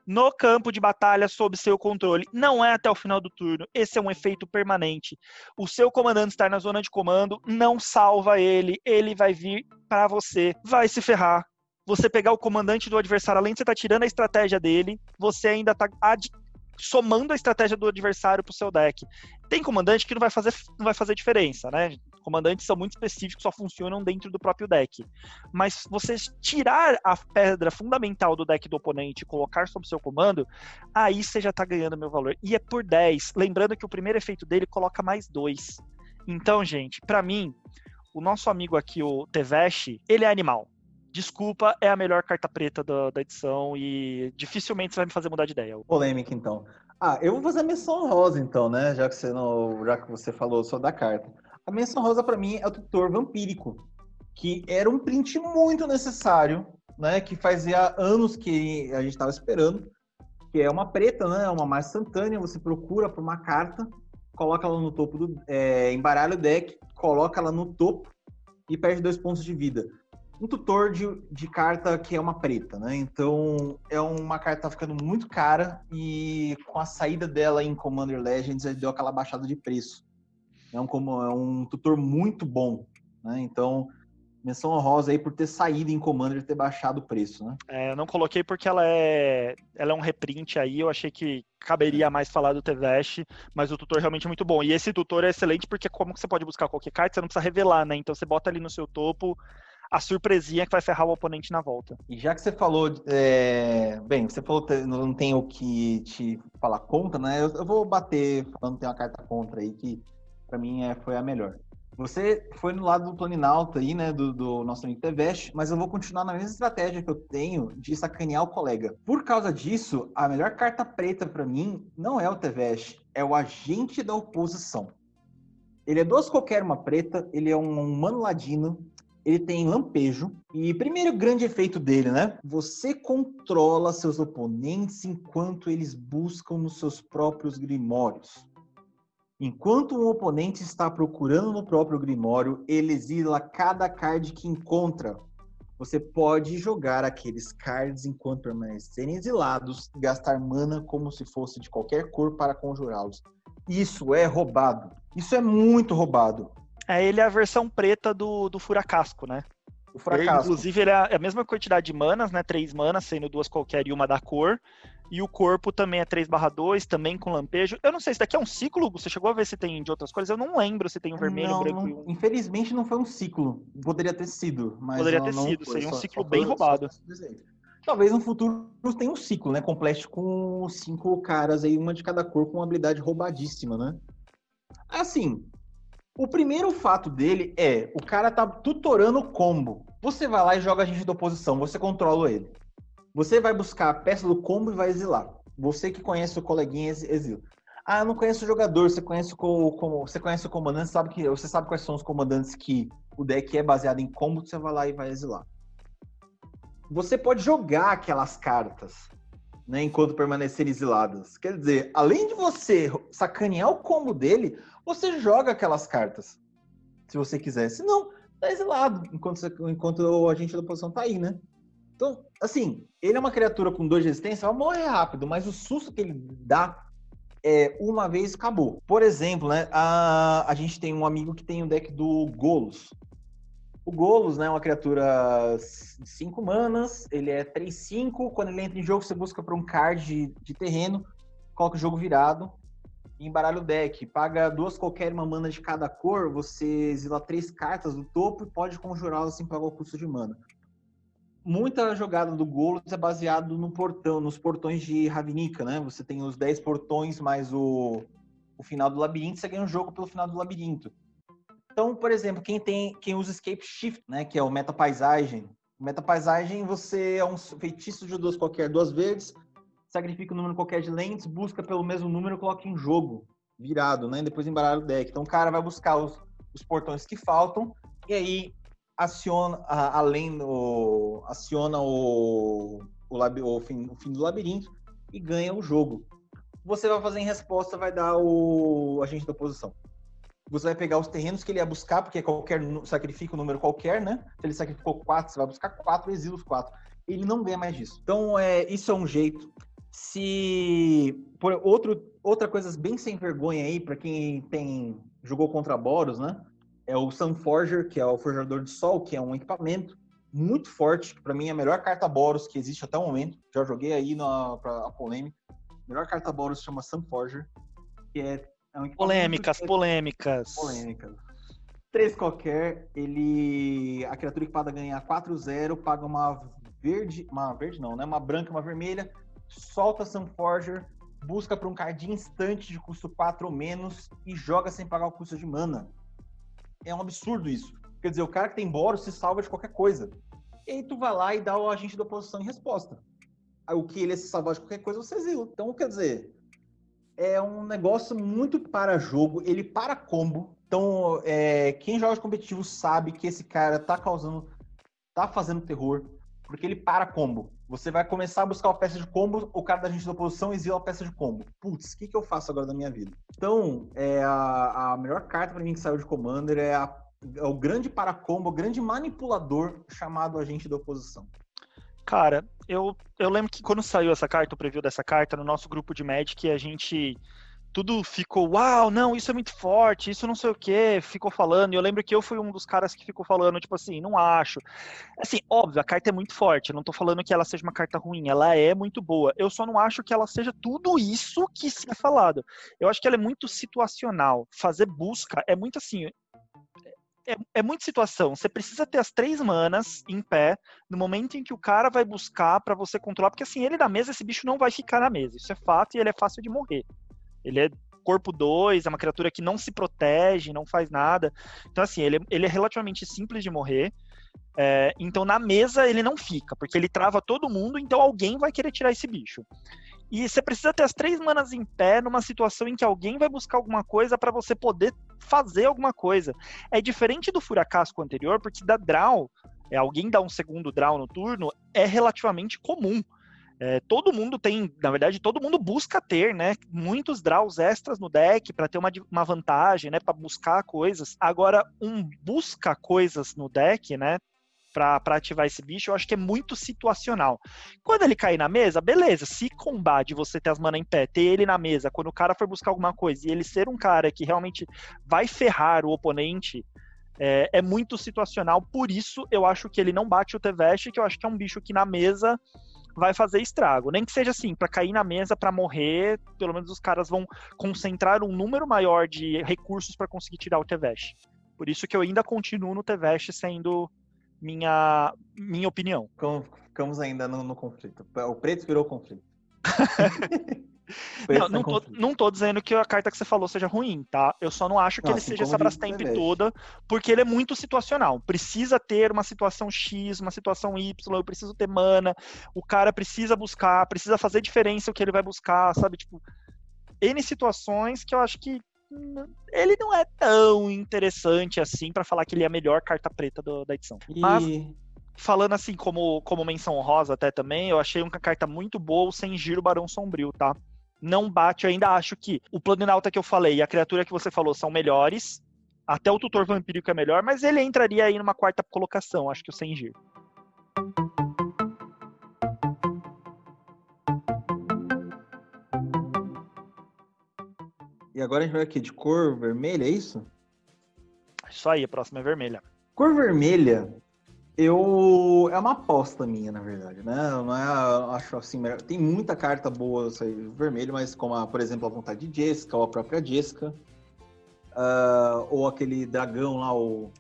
no campo de batalha sob seu controle. Não é até o final do turno. Esse é um efeito permanente. O seu comandante estar na zona de comando não salva ele. Ele vai vir para você. Vai se ferrar. Você pegar o comandante do adversário, além de você estar tá tirando a estratégia dele, você ainda está somando a estratégia do adversário pro seu deck. Tem comandante que não vai fazer, não vai fazer diferença, né? Comandantes são muito específicos, só funcionam dentro do próprio deck. Mas você tirar a pedra fundamental do deck do oponente e colocar sob seu comando, aí você já tá ganhando meu valor. E é por 10. Lembrando que o primeiro efeito dele coloca mais 2. Então, gente, para mim, o nosso amigo aqui, o Tevesh, ele é animal. Desculpa, é a melhor carta preta da, da, edição e dificilmente você vai me fazer mudar de ideia. Polêmica, então. Ah, eu vou fazer a menção rosa, então, né? Já que você, não, já que você falou só da carta. A menção rosa, para mim, é o tutor vampírico, que era um print muito necessário, né? Que fazia anos que a gente estava esperando. Que é uma preta, né? Uma mais instantânea. Você procura por uma carta, coloca ela no topo do. É, embaralha o deck, coloca ela no topo e perde dois pontos de vida um tutor de, de carta que é uma preta, né? Então é uma carta que tá ficando muito cara e com a saída dela em Commander Legends deu aquela baixada de preço. É um, como, é um tutor muito bom, né? Então menção honrosa aí por ter saído em Commander e ter baixado o preço, né? É, eu não coloquei porque ela é, ela é um reprint aí, eu achei que caberia mais falar do Tevesh, mas o tutor é realmente muito bom. E esse tutor é excelente porque como você pode buscar qualquer carta, você não precisa revelar, né? Então você bota ali no seu topo, a surpresinha que vai ferrar o oponente na volta. E já que você falou, é... bem, você falou que não tem o que te falar contra, né? Eu, eu vou bater falando que tem uma carta contra aí que para mim é, foi a melhor. Você foi no lado do Planinalto aí, né, do, do nosso amigo Tevest, mas eu vou continuar na mesma estratégia que eu tenho de sacanear o colega. Por causa disso, a melhor carta preta para mim não é o Tevest, é o agente da oposição. Ele é duas qualquer uma preta, ele é um humano ladino, ele tem lampejo. E primeiro grande efeito dele, né? Você controla seus oponentes enquanto eles buscam nos seus próprios grimórios. Enquanto um oponente está procurando no próprio grimório, ele exila cada card que encontra. Você pode jogar aqueles cards enquanto permanecerem exilados e gastar mana como se fosse de qualquer cor para conjurá-los. Isso é roubado. Isso é muito roubado. É, ele é a versão preta do, do Furacasco, né? O fracasso. inclusive, ele é a mesma quantidade de manas, né? Três manas, sendo duas qualquer e uma da cor. E o corpo também é 3 2, também com lampejo. Eu não sei se daqui é um ciclo, você chegou a ver se tem de outras cores? Eu não lembro se tem um vermelho, não, branco não, e um... Infelizmente não foi um ciclo. Poderia ter sido, mas Poderia ter sido, foi, seria um só- ciclo só bem roubado. Talvez no futuro tenha um ciclo, né? Complete com cinco caras aí, uma de cada cor, com uma habilidade roubadíssima, né? Assim, o primeiro fato dele é o cara tá tutorando o combo. Você vai lá e joga a gente da oposição, você controla ele. Você vai buscar a peça do combo e vai exilar. Você que conhece o coleguinha ex- exila. Ah, eu não conheço o jogador, você conhece o, co- como, você conhece o comandante, sabe que, você sabe quais são os comandantes que o deck é baseado em combo, você vai lá e vai exilar. Você pode jogar aquelas cartas, né, enquanto permanecerem exiladas. Quer dizer, além de você sacanear o combo dele, você joga aquelas cartas. Se você quiser. Se não, tá exilado enquanto, enquanto o agente da oposição tá aí, né? Então, assim, ele é uma criatura com dois de resistência, vai morrer rápido, mas o susto que ele dá é uma vez acabou. Por exemplo, né, a, a gente tem um amigo que tem o deck do Golos. O Golos, né, é uma criatura de 5 manas, ele é 3-5. Quando ele entra em jogo, você busca para um card de, de terreno, coloca o jogo virado e embaralha o deck. Paga duas qualquer uma mana de cada cor, você exila três cartas do topo e pode conjurá-las sem pagar o custo de mana. Muita jogada do Golos é baseado no portão, nos portões de Ravnica, né? Você tem os 10 portões mais o, o final do labirinto, você ganha um jogo pelo final do labirinto. Então, por exemplo, quem tem, quem usa Escape Shift, né, que é o meta paisagem. O meta paisagem, você é um feitiço de duas qualquer, duas verdes, sacrifica um número qualquer de lentes, busca pelo mesmo número, coloca em jogo, virado, né? e Depois embaralha o deck. Então o cara vai buscar os, os portões que faltam e aí aciona a- além do aciona o o, labi- o fim, o fim do labirinto e ganha o jogo. Você vai fazer em resposta, vai dar o agente da oposição. Você vai pegar os terrenos que ele ia buscar, porque qualquer nu- sacrifica um número qualquer, né? Se ele sacrificou quatro, você vai buscar quatro, exila os quatro. Ele não ganha mais disso. Então, é, isso é um jeito. Se por outro, outra coisa bem sem vergonha aí para quem tem jogou contra Boros, né? É o Sunforger, que é o forjador de sol, que é um equipamento muito forte, que para mim é a melhor carta Boros que existe até o momento. Já joguei aí na pra, a polêmica. A melhor carta Boros se chama Sunforger, que é, é um Polêmicas, que- polêmicas. polêmicas. Três qualquer, ele. A criatura equipada ganha 4-0, paga uma verde. Uma verde não, né? Uma branca, uma vermelha. Solta Sunforger, busca para um card instante de custo 4 ou menos e joga sem pagar o custo de mana. É um absurdo isso. Quer dizer, o cara que tem Boros se salva de qualquer coisa. E aí tu vai lá e dá o agente da oposição em resposta. Aí o que ele é se salvar de qualquer coisa, você exila. Então, quer dizer, é um negócio muito para jogo, ele para combo. Então, é, quem joga de competitivo sabe que esse cara tá causando, tá fazendo terror, porque ele para combo. Você vai começar a buscar uma peça de combo, o cara da gente da oposição exila a peça de combo. Putz, o que, que eu faço agora da minha vida? Então, é a, a melhor carta para mim que saiu de Commander é, a- é o grande para combo, o grande manipulador chamado agente da oposição. Cara, eu, eu lembro que quando saiu essa carta, o preview dessa carta, no nosso grupo de Magic, a gente. Tudo ficou, uau, não, isso é muito forte, isso não sei o que, ficou falando. E eu lembro que eu fui um dos caras que ficou falando, tipo assim, não acho. Assim, óbvio, a carta é muito forte, eu não tô falando que ela seja uma carta ruim, ela é muito boa. Eu só não acho que ela seja tudo isso que se é falado. Eu acho que ela é muito situacional. Fazer busca é muito assim, é, é muita situação. Você precisa ter as três manas em pé no momento em que o cara vai buscar pra você controlar, porque assim, ele na mesa, esse bicho não vai ficar na mesa. Isso é fato e ele é fácil de morrer. Ele é corpo 2, é uma criatura que não se protege, não faz nada. Então, assim, ele, é- ele é relativamente simples de morrer. É, então, na mesa, ele não fica, porque ele trava todo mundo, então alguém vai querer tirar esse bicho. E você precisa ter as três manas em pé numa situação em que alguém vai buscar alguma coisa pra você poder fazer alguma coisa. É diferente do Furacasco anterior, porque da draw, é, alguém dá um segundo draw no turno, é relativamente comum. É, todo mundo tem, na verdade, todo mundo busca ter, né, muitos draws extras no deck para ter uma, uma vantagem, né, para buscar coisas. Agora, um busca coisas no deck, né, para ativar esse bicho, eu acho que é muito situacional. Quando ele cair na mesa, beleza. Se combate você ter as manas em pé, ter ele na mesa, quando o cara for buscar alguma coisa e ele ser um cara que realmente vai ferrar o oponente, é, é muito situacional. Por isso, eu acho que ele não bate o Teveste, que eu acho que é um bicho que na mesa vai fazer estrago. Nem que seja assim, para cair na mesa, para morrer, pelo menos os caras vão concentrar um número maior de recursos para conseguir tirar o Teveste. Por isso que eu ainda continuo no Teveste sendo minha, minha opinião. Ficamos ainda no, no conflito. O preto virou conflito. não, não tô, não tô dizendo que a carta que você falou seja ruim, tá? Eu só não acho que não, ele assim seja essa Brastemp toda, porque ele é muito situacional. Precisa ter uma situação X, uma situação Y, eu preciso ter mana, o cara precisa buscar, precisa fazer diferença o que ele vai buscar, sabe? Tipo, N situações que eu acho que ele não é tão interessante assim para falar que ele é a melhor carta preta do, da edição. E... Mas falando assim como, como menção honrosa até também, eu achei uma carta muito boa sem giro Barão Sombrio, tá? Não bate, eu ainda acho que o Planinauta que eu falei e a criatura que você falou são melhores. Até o Tutor Vampírico é melhor, mas ele entraria aí numa quarta colocação, acho que o sem giro. E agora a gente vai aqui de cor vermelha, é isso? Isso aí, a próxima é vermelha. Cor vermelha, eu. É uma aposta minha, na verdade, né? Não é. Acho assim. Tem muita carta boa aí, vermelho, mas como, a, por exemplo, a vontade de Jessica, ou a própria Jessica. Uh, ou aquele dragão lá, o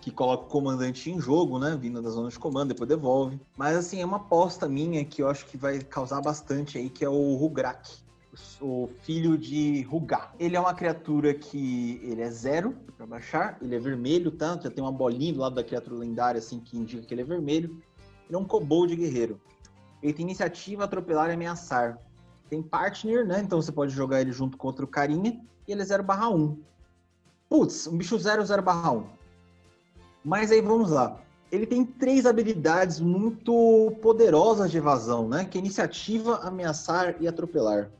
que coloca o comandante em jogo, né? Vindo da zona de comando, depois devolve. Mas assim, é uma aposta minha que eu acho que vai causar bastante aí, que é o Rugrak o filho de Rugar. Ele é uma criatura que ele é zero para baixar, ele é vermelho, tá? Já tem uma bolinha do lado da criatura lendária assim que indica que ele é vermelho. Ele é um kobold guerreiro. Ele tem iniciativa, atropelar e ameaçar. Tem partner, né? Então você pode jogar ele junto com outro carinha. E ele é 0/1. Putz, um bicho 0 0/1. Mas aí vamos lá. Ele tem três habilidades muito poderosas de evasão, né? Que é iniciativa, ameaçar e atropelar.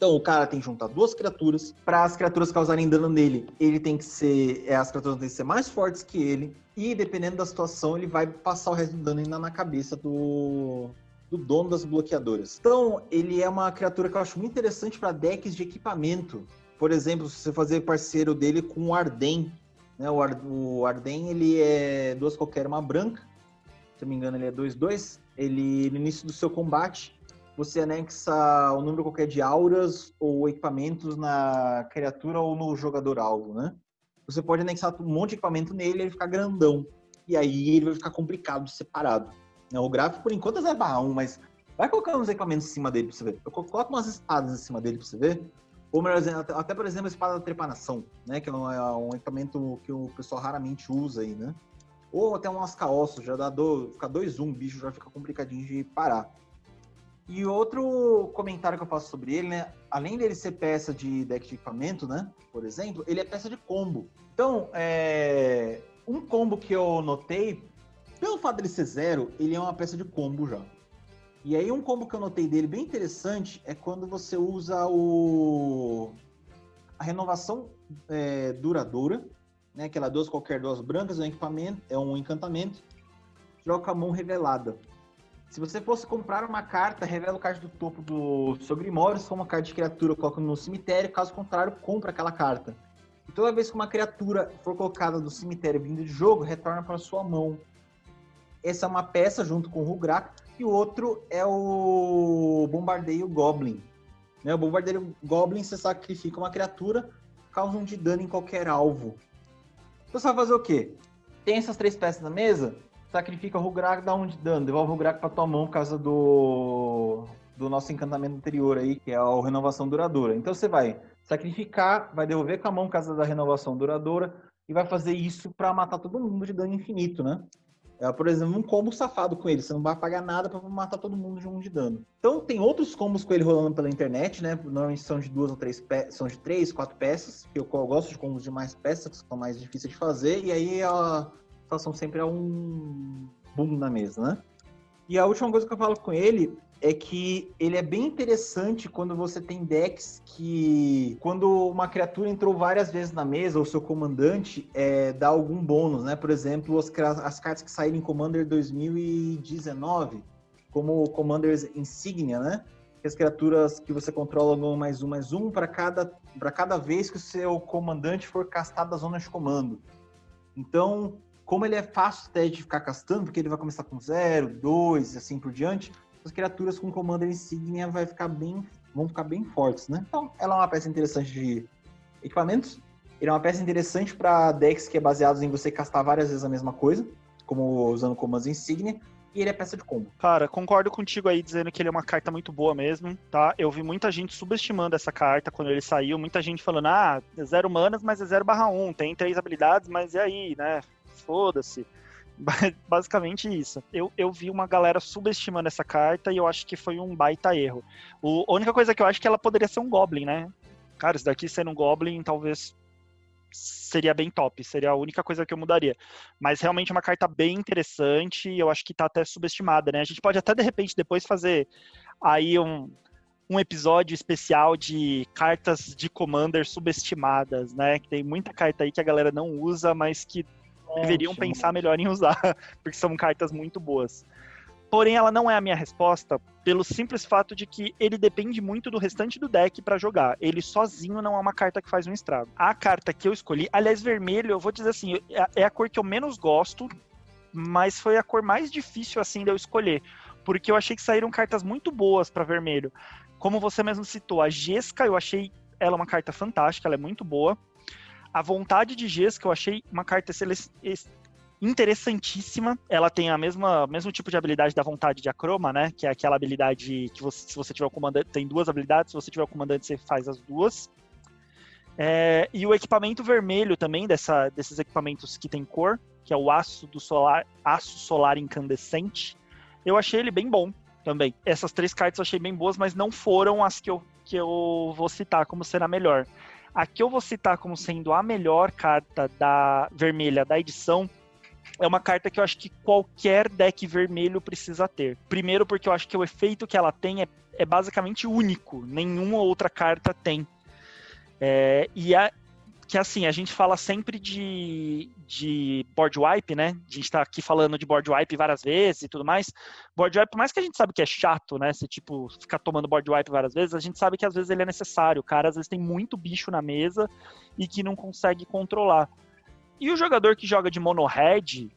Então o cara tem que juntar duas criaturas. Para as criaturas causarem dano nele, ele tem que ser. É, as criaturas têm que ser mais fortes que ele. E dependendo da situação, ele vai passar o resto do dano ainda na cabeça do, do dono das bloqueadoras. Então, ele é uma criatura que eu acho muito interessante para decks de equipamento. Por exemplo, se você fazer parceiro dele com o Arden. Né? O, Ar, o Arden, ele é duas qualquer, uma branca. Se não me engano, ele é 2-2. Ele, no início do seu combate, você anexa o número qualquer de auras ou equipamentos na criatura ou no jogador alvo, né? Você pode anexar um monte de equipamento nele e ele ficar grandão. E aí ele vai ficar complicado separado. Né? O gráfico, por enquanto, é 1, mas vai colocando uns equipamentos em cima dele pra você ver. Eu coloco umas espadas em cima dele pra você ver. Ou melhor até, por exemplo, a espada da trepanação, né? Que é um, é um equipamento que o pessoal raramente usa aí, né? Ou até um ascaosso, já dá do, fica 2-1, um, bicho já fica complicadinho de parar. E outro comentário que eu faço sobre ele, né? Além dele ser peça de deck de equipamento, né? Por exemplo, ele é peça de combo. Então, é... um combo que eu notei, pelo fato dele ser zero, ele é uma peça de combo já. E aí um combo que eu notei dele bem interessante é quando você usa o a renovação é, duradoura, né? Aquela duas qualquer duas brancas, é um equipamento, é um encantamento, troca a mão revelada. Se você fosse comprar uma carta, revela o card do topo do seu Grimório, se for uma carta de criatura, coloca no cemitério, caso contrário, compra aquela carta. E toda vez que uma criatura for colocada do cemitério vindo de jogo, retorna para sua mão. Essa é uma peça junto com o Rugrak, e o outro é o Bombardeio Goblin. Né? O Bombardeio Goblin, você sacrifica uma criatura, causa um de dano em qualquer alvo. Então você vai fazer o quê? Tem essas três peças na mesa? Sacrifica o Rugrak, dá um de dano, devolve o Rugrak pra tua mão por causa do, do nosso encantamento anterior aí, que é a renovação duradoura. Então você vai sacrificar, vai devolver com a mão por causa da renovação duradoura e vai fazer isso para matar todo mundo de dano infinito, né? É, por exemplo, um combo safado com ele. Você não vai pagar nada para matar todo mundo de um de dano. Então tem outros combos com ele rolando pela internet, né? Normalmente são de duas ou três são de três, quatro peças. Eu, eu gosto de combos de mais peças, que são mais difíceis de fazer. E aí a situação sempre é um boom na mesa, né? E a última coisa que eu falo com ele é que ele é bem interessante quando você tem decks que, quando uma criatura entrou várias vezes na mesa, ou seu comandante, é, dá algum bônus, né? Por exemplo, as, as cartas que saíram em Commander 2019, como Commanders Insignia, né? Que as criaturas que você controla ganham mais um, mais um para cada, cada vez que o seu comandante for castado da zona de comando. Então, como ele é fácil até de ficar castando, porque ele vai começar com 0, 2 e assim por diante, as criaturas com Commander Insignia vai ficar bem, vão ficar bem fortes, né? Então, ela é uma peça interessante de equipamentos. Ele é uma peça interessante para decks que é baseado em você castar várias vezes a mesma coisa, como usando Commandos Insignia. E ele é peça de combo. Cara, concordo contigo aí dizendo que ele é uma carta muito boa mesmo, tá? Eu vi muita gente subestimando essa carta quando ele saiu, muita gente falando, ah, é zero manas, mas é 0 barra 1, tem três habilidades, mas e aí, né? Foda-se. Basicamente isso. Eu, eu vi uma galera subestimando essa carta e eu acho que foi um baita erro. O, a única coisa que eu acho é que ela poderia ser um Goblin, né? Cara, isso daqui sendo um Goblin, talvez seria bem top, seria a única coisa que eu mudaria. Mas realmente é uma carta bem interessante e eu acho que tá até subestimada, né? A gente pode até de repente depois fazer aí um, um episódio especial de cartas de Commander subestimadas, né? Que tem muita carta aí que a galera não usa, mas que deveriam pensar melhor em usar, porque são cartas muito boas. Porém, ela não é a minha resposta pelo simples fato de que ele depende muito do restante do deck para jogar. Ele sozinho não é uma carta que faz um estrago. A carta que eu escolhi, aliás, vermelho, eu vou dizer assim, é, é a cor que eu menos gosto, mas foi a cor mais difícil assim de eu escolher, porque eu achei que saíram cartas muito boas para vermelho. Como você mesmo citou, a Jesca, eu achei ela uma carta fantástica, ela é muito boa. A vontade de Ges, que eu achei uma carta interessantíssima. Ela tem a mesma mesmo tipo de habilidade da vontade de Acroma, né? Que é aquela habilidade que você, se você tiver o comandante, tem duas habilidades, se você tiver o comandante, você faz as duas. É, e o equipamento vermelho também, dessa, desses equipamentos que tem cor, que é o aço do solar, aço solar incandescente, eu achei ele bem bom também. Essas três cartas eu achei bem boas, mas não foram as que eu, que eu vou citar como sendo a melhor. A que eu vou citar como sendo a melhor carta da vermelha da edição é uma carta que eu acho que qualquer deck vermelho precisa ter. Primeiro, porque eu acho que o efeito que ela tem é, é basicamente único, nenhuma outra carta tem. É, e a, que assim, a gente fala sempre de, de board wipe, né? A gente tá aqui falando de board wipe várias vezes e tudo mais. Board wipe, por mais que a gente sabe que é chato, né? Se, tipo, ficar tomando board wipe várias vezes, a gente sabe que às vezes ele é necessário. O cara, às vezes, tem muito bicho na mesa e que não consegue controlar. E o jogador que joga de mono red,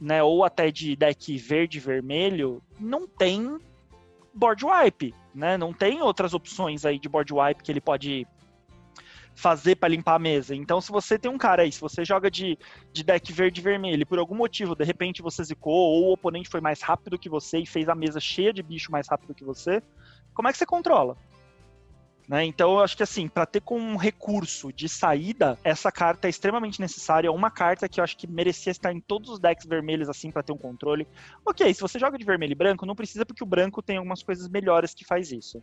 né? Ou até de deck verde vermelho, não tem board wipe, né? Não tem outras opções aí de board wipe que ele pode fazer para limpar a mesa. Então, se você tem um cara aí, se você joga de, de deck verde e vermelho e por algum motivo, de repente, você zicou ou o oponente foi mais rápido que você e fez a mesa cheia de bicho mais rápido que você, como é que você controla? Né? Então, eu acho que assim, para ter como um recurso de saída, essa carta é extremamente necessária. É uma carta que eu acho que merecia estar em todos os decks vermelhos, assim, para ter um controle. Ok, se você joga de vermelho e branco, não precisa, porque o branco tem algumas coisas melhores que faz isso.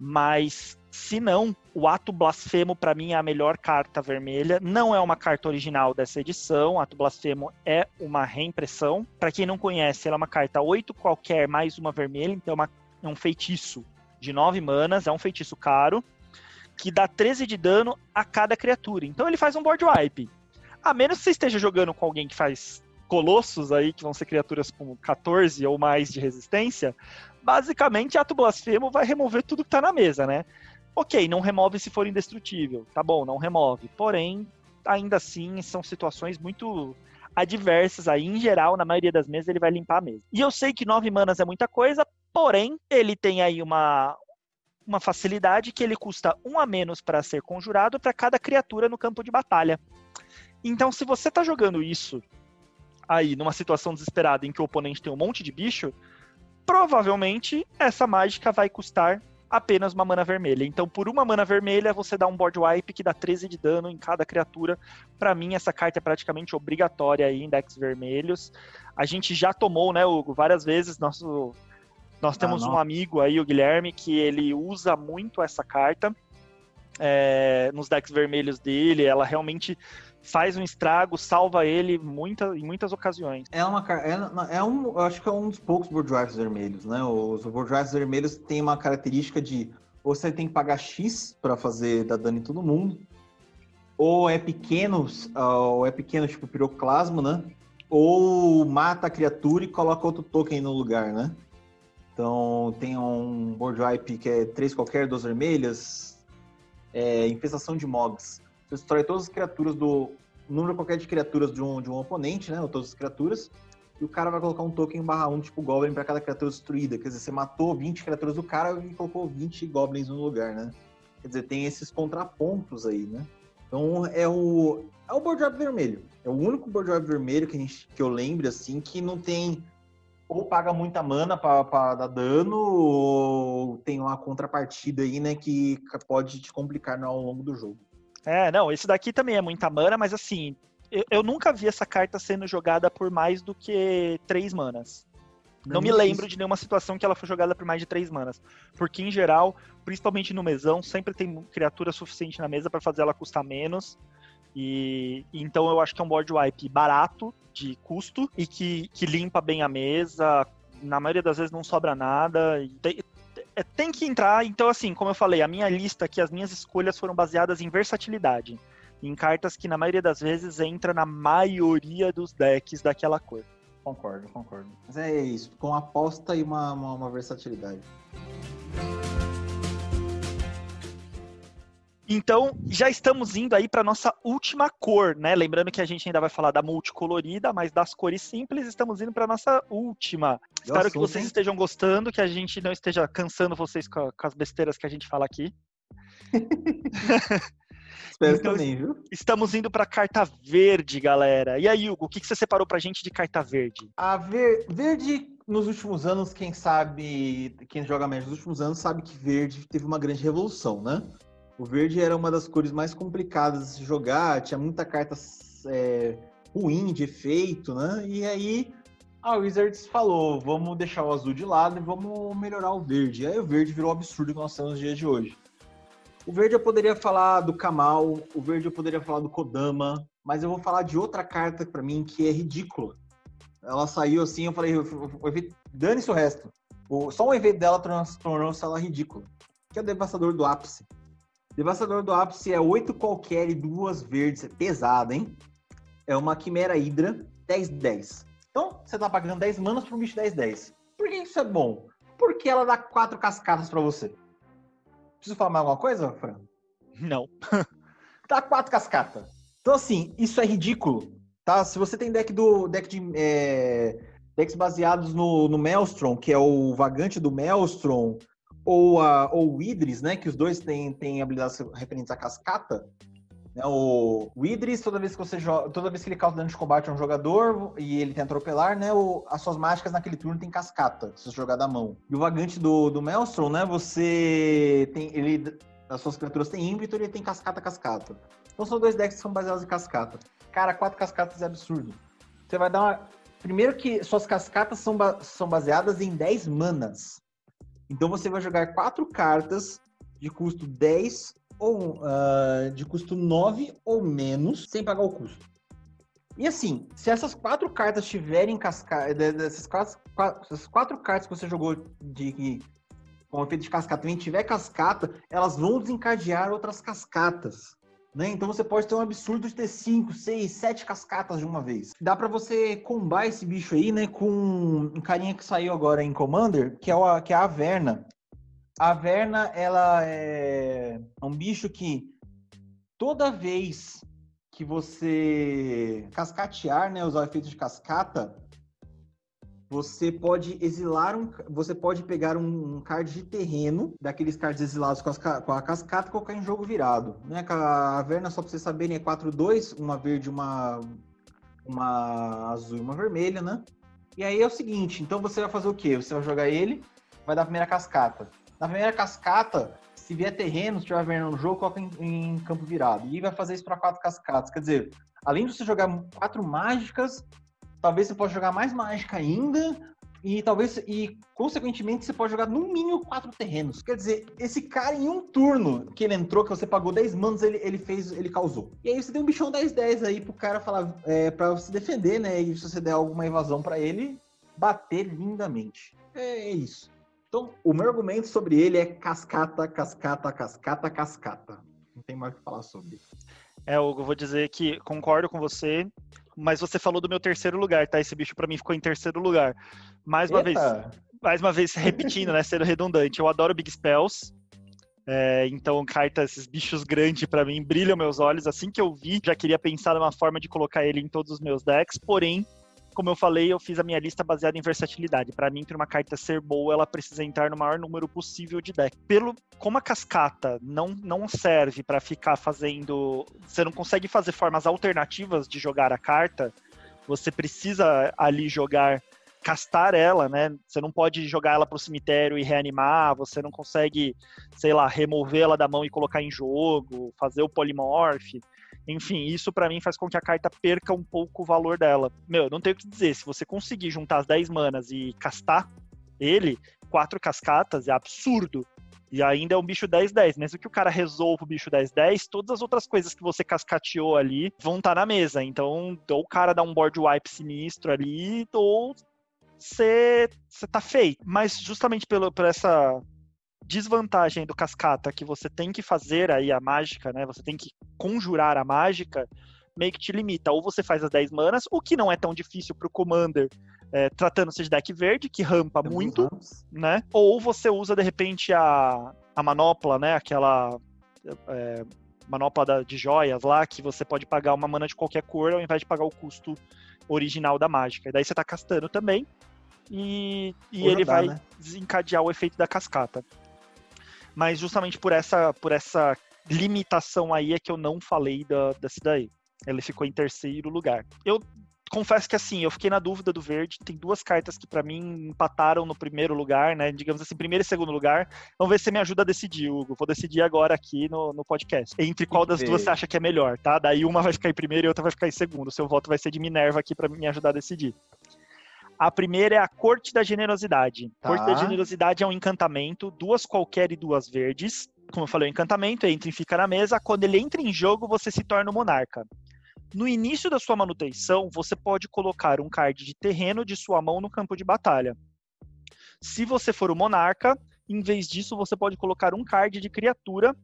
Mas se não, o Ato Blasfemo para mim é a melhor carta vermelha. Não é uma carta original dessa edição. Ato Blasfemo é uma reimpressão. Para quem não conhece, ela é uma carta 8 qualquer mais uma vermelha, então é, uma, é um feitiço de 9 manas, é um feitiço caro que dá 13 de dano a cada criatura. Então ele faz um board wipe. A menos que você esteja jogando com alguém que faz colossos aí, que vão ser criaturas com 14 ou mais de resistência, basicamente ato blasfemo vai remover tudo que tá na mesa, né? Ok, não remove se for indestrutível, tá bom, não remove. Porém, ainda assim, são situações muito adversas aí. Em geral, na maioria das mesas, ele vai limpar a mesa. E eu sei que nove manas é muita coisa, porém, ele tem aí uma, uma facilidade que ele custa um a menos para ser conjurado para cada criatura no campo de batalha. Então, se você tá jogando isso aí numa situação desesperada em que o oponente tem um monte de bicho, provavelmente essa mágica vai custar apenas uma mana vermelha. Então, por uma mana vermelha, você dá um board wipe que dá 13 de dano em cada criatura. Para mim, essa carta é praticamente obrigatória aí em decks vermelhos. A gente já tomou, né, Hugo, várias vezes. Nosso, nós ah, temos ah, um amigo aí, o Guilherme, que ele usa muito essa carta. É, nos decks vermelhos dele, ela realmente faz um estrago, salva ele muita, em muitas ocasiões. É uma é, é um, eu acho que é um dos poucos board vermelhos, né? Os board vermelhos têm uma característica de ou você tem que pagar X para fazer dar dano em todo mundo, ou é pequeno, ou é pequeno tipo piroclasmo, né? Ou mata a criatura e coloca outro token no lugar, né? Então tem um board wipe que é três qualquer, duas vermelhas, é, infestação de mobs. Você destrói todas as criaturas do. número qualquer de criaturas de um, de um oponente, né? Ou todas as criaturas. E o cara vai colocar um token barra 1, tipo Goblin, para cada criatura destruída. Quer dizer, você matou 20 criaturas do cara e colocou 20 Goblins no lugar, né? Quer dizer, tem esses contrapontos aí, né? Então é o. É o board vermelho. É o único board vermelho que, a gente, que eu lembro, assim, que não tem ou paga muita mana para dar dano, ou tem uma contrapartida aí, né, que pode te complicar ao longo do jogo. É, não, esse daqui também é muita mana, mas assim, eu, eu nunca vi essa carta sendo jogada por mais do que três manas. Não, não me lembro de nenhuma situação que ela foi jogada por mais de três manas. Porque, em geral, principalmente no mesão, sempre tem criatura suficiente na mesa para fazer ela custar menos. E, então eu acho que é um board wipe barato de custo e que, que limpa bem a mesa. Na maioria das vezes não sobra nada. Tem, é, tem que entrar. Então, assim, como eu falei, a minha lista aqui, as minhas escolhas foram baseadas em versatilidade. Em cartas que, na maioria das vezes, entra na maioria dos decks daquela cor. Concordo, concordo. Mas é isso, com aposta e uma, uma, uma versatilidade. Então, já estamos indo aí para nossa última cor, né? Lembrando que a gente ainda vai falar da multicolorida, mas das cores simples, estamos indo para nossa última. Espero que vocês hein? estejam gostando, que a gente não esteja cansando vocês com, com as besteiras que a gente fala aqui. Espero então, também, viu? Estamos indo para carta verde, galera. E aí, Hugo, o que, que você separou para a gente de carta verde? A ver... verde, nos últimos anos, quem sabe, quem joga mais nos últimos anos, sabe que verde teve uma grande revolução, né? O verde era uma das cores mais complicadas de jogar, tinha muita carta é, ruim de efeito, né? E aí a Wizards falou: vamos deixar o azul de lado e vamos melhorar o verde. E aí o verde virou o absurdo que nós temos nos dias de hoje. O verde eu poderia falar do Kamal, o verde eu poderia falar do Kodama, mas eu vou falar de outra carta para mim que é ridícula. Ela saiu assim, eu falei, dane-se o resto. só um evento dela tornou-se ela ridícula. Que é o Devastador do Ápice. Devastador do Ápice é 8 qualquer e duas verdes. É pesado, hein? É uma Quimera Hydra 10-10. Então, você tá pagando 10 manas pro bicho 10-10. Por que isso é bom? Porque ela dá 4 cascatas para você. Preciso falar mais alguma coisa, Fran? Não. dá 4 cascatas. Então, assim, isso é ridículo. Tá? Se você tem deck do. deck de. É, decks baseados no, no Maelstrom, que é o vagante do Maelstrom, ou, a, ou o Idris, né? Que os dois têm, têm habilidades referentes à cascata. Né, o, o Idris, toda vez que você joga, toda vez que ele causa dano de combate a um jogador e ele tem atropelar, né? O, as suas mágicas naquele turno tem cascata, se você jogar da mão. E o vagante do, do Maelstrom, né? Você tem. Ele. As suas criaturas têm ímpeto e ele tem cascata cascata. Então são dois decks que são baseados em cascata. Cara, quatro cascatas é absurdo. Você vai dar uma. Primeiro que suas cascatas são, ba... são baseadas em 10 manas. Então você vai jogar quatro cartas de custo 10 ou uh, de custo 9 ou menos, sem pagar o custo. E assim, se essas quatro cartas tiverem cascata, dessas quatro, quatro, essas quatro cartas que você jogou de com efeito de cascata também tiver cascata, elas vão desencadear outras cascatas. Né? Então você pode ter um absurdo de ter 5, 6, 7 cascatas de uma vez. Dá para você combar esse bicho aí, né, com um carinha que saiu agora em Commander, que é, a, que é a Averna. A Averna, ela é um bicho que toda vez que você cascatear, né, usar o efeito de cascata, você pode exilar um. Você pode pegar um, um card de terreno, daqueles cards exilados com, as, com, a cascata e colocar em jogo virado. Né? A Verna, só pra vocês saberem, é 4-2, uma verde, uma, uma azul e uma vermelha, né? E aí é o seguinte, então você vai fazer o quê? Você vai jogar ele, vai dar a primeira cascata. Na primeira cascata, se vier terreno, se tiver vendo no jogo, coloca em, em, campo virado. E vai fazer isso para quatro cascatas. Quer dizer, além de você jogar quatro mágicas, talvez você possa jogar mais mágica ainda, e talvez, e consequentemente, você pode jogar no mínimo quatro terrenos. Quer dizer, esse cara em um turno que ele entrou, que você pagou 10 manos, ele, ele fez, ele causou. E aí você tem um bichão 10-10 aí pro cara falar, é, pra se defender, né? E se você der alguma invasão para ele, bater lindamente. É, é isso. Então, o meu argumento sobre ele é cascata, cascata, cascata, cascata. Não tem mais o que falar sobre. É, Hugo, vou dizer que concordo com você, mas você falou do meu terceiro lugar, tá? Esse bicho para mim ficou em terceiro lugar. Mais uma Eita. vez, mais uma vez repetindo, né? Sendo redundante, eu adoro Big Spells. É, então, carta, esses bichos grandes para mim brilham meus olhos. Assim que eu vi, já queria pensar numa forma de colocar ele em todos os meus decks. Porém, como eu falei, eu fiz a minha lista baseada em versatilidade. Para mim, para uma carta ser boa, ela precisa entrar no maior número possível de deck. Pelo como a cascata não, não serve para ficar fazendo, você não consegue fazer formas alternativas de jogar a carta. Você precisa ali jogar castar ela, né? Você não pode jogar ela pro cemitério e reanimar, você não consegue, sei lá, remover ela da mão e colocar em jogo, fazer o polimorph. Enfim, isso para mim faz com que a carta perca um pouco o valor dela. Meu, não tenho o que dizer, se você conseguir juntar as 10 manas e castar ele, quatro cascatas é absurdo. E ainda é um bicho 10-10. Mesmo que o cara resolva o bicho 10-10, todas as outras coisas que você cascateou ali vão estar tá na mesa. Então, ou o cara dá um board wipe sinistro ali, ou você tá feito. Mas justamente pelo, por essa desvantagem do cascata que você tem que fazer aí a mágica, né? Você tem que conjurar a mágica, meio que te limita. Ou você faz as 10 manas, o que não é tão difícil pro Commander, é, tratando-se de deck verde, que rampa Temos muito, né? Ou você usa, de repente, a, a manopla, né? Aquela é, manopla da, de joias lá, que você pode pagar uma mana de qualquer cor ao invés de pagar o custo original da mágica. E daí você tá castando também. E, e ele vai né? desencadear o efeito da cascata. Mas justamente por essa, por essa limitação aí é que eu não falei da, desse daí. Ele ficou em terceiro lugar. Eu confesso que assim, eu fiquei na dúvida do verde. Tem duas cartas que para mim empataram no primeiro lugar, né? Digamos assim, primeiro e segundo lugar. Vamos ver se você me ajuda a decidir, Hugo. Vou decidir agora aqui no, no podcast. Entre qual das duas você acha que é melhor, tá? Daí uma vai ficar em primeiro e outra vai ficar em segundo. O seu voto vai ser de Minerva aqui para me ajudar a decidir. A primeira é a Corte da Generosidade. Tá. Corte da Generosidade é um encantamento, duas qualquer e duas verdes. Como eu falei, o encantamento entra e fica na mesa. Quando ele entra em jogo, você se torna o monarca. No início da sua manutenção, você pode colocar um card de terreno de sua mão no campo de batalha. Se você for o monarca, em vez disso, você pode colocar um card de criatura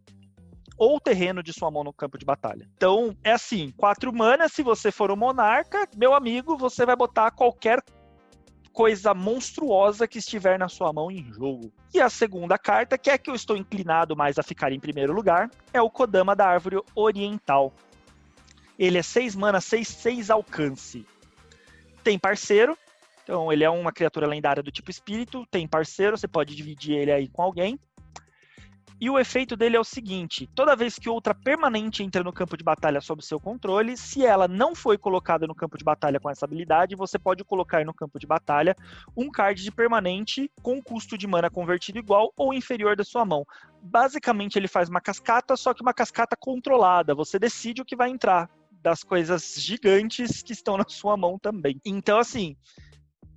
ou terreno de sua mão no campo de batalha. Então, é assim, quatro manas, se você for o monarca, meu amigo, você vai botar qualquer coisa monstruosa que estiver na sua mão em jogo. E a segunda carta, que é que eu estou inclinado mais a ficar em primeiro lugar, é o Kodama da Árvore Oriental. Ele é 6 mana, 6, 6 alcance. Tem parceiro, então ele é uma criatura lendária do tipo espírito, tem parceiro, você pode dividir ele aí com alguém. E o efeito dele é o seguinte: toda vez que outra permanente entra no campo de batalha sob seu controle, se ela não foi colocada no campo de batalha com essa habilidade, você pode colocar no campo de batalha um card de permanente com custo de mana convertido igual ou inferior da sua mão. Basicamente, ele faz uma cascata, só que uma cascata controlada. Você decide o que vai entrar das coisas gigantes que estão na sua mão também. Então, assim,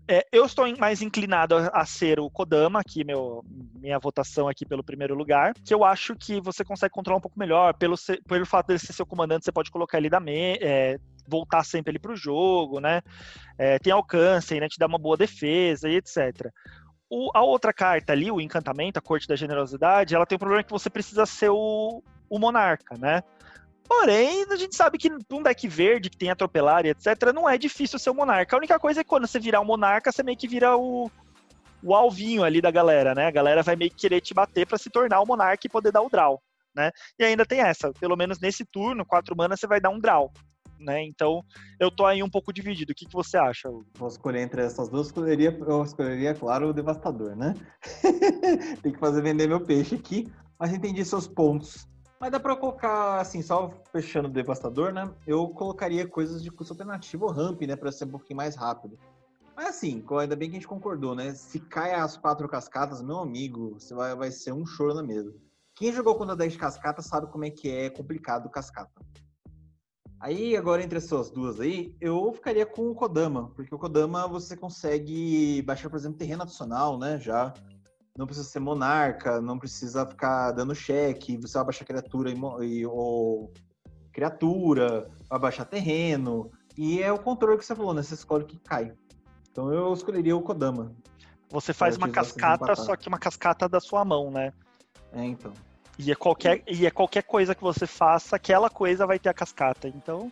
é, eu estou mais inclinado a, ser o Kodama, aqui meu, minha votação aqui pelo primeiro lugar, que eu acho que você consegue controlar um pouco melhor, pelo, pelo fato dele ser seu comandante, você pode colocar ele da me, é, voltar sempre ele para o jogo, né? É, tem alcance, né? Te dá uma boa defesa e etc. O, a outra carta ali, o encantamento, a corte da generosidade, ela tem o problema que você precisa ser o, o monarca, né? Porém, a gente sabe que um deck verde que tem atropelar e etc, não é difícil ser o monarca. A única coisa é que quando você virar o monarca, você meio que vira o, o alvinho ali da galera, né? A galera vai meio que querer te bater para se tornar o monarca e poder dar o draw, né? E ainda tem essa, pelo menos nesse turno, quatro manas você vai dar um draw. Né? Então, eu tô aí um pouco dividido. O que, que você acha? Vou escolher entre essas duas, escolheria, eu escolheria, claro, o Devastador, né? Tem que fazer vender meu peixe aqui, mas entendi seus pontos. Mas dá pra colocar, assim, só fechando o Devastador, né? Eu colocaria coisas de custo alternativo ou ramp, né? Pra ser um pouquinho mais rápido. Mas assim, ainda bem que a gente concordou, né? Se cai as quatro cascatas, meu amigo, você vai, vai ser um choro na mesa. Quem jogou contra 10 cascatas sabe como é que é complicado cascata. Aí, agora, entre essas duas aí, eu ficaria com o Kodama, porque o Kodama você consegue baixar, por exemplo, terreno adicional, né? Já. Não precisa ser monarca, não precisa ficar dando cheque, você vai baixar criatura e, ou criatura, vai baixar terreno. E é o controle que você falou, né? Você escolhe o que cai. Então eu escolheria o Kodama. Você faz uma cascata, só que uma cascata da sua mão, né? É, então. E é qualquer, e é qualquer coisa que você faça, aquela coisa vai ter a cascata. Então,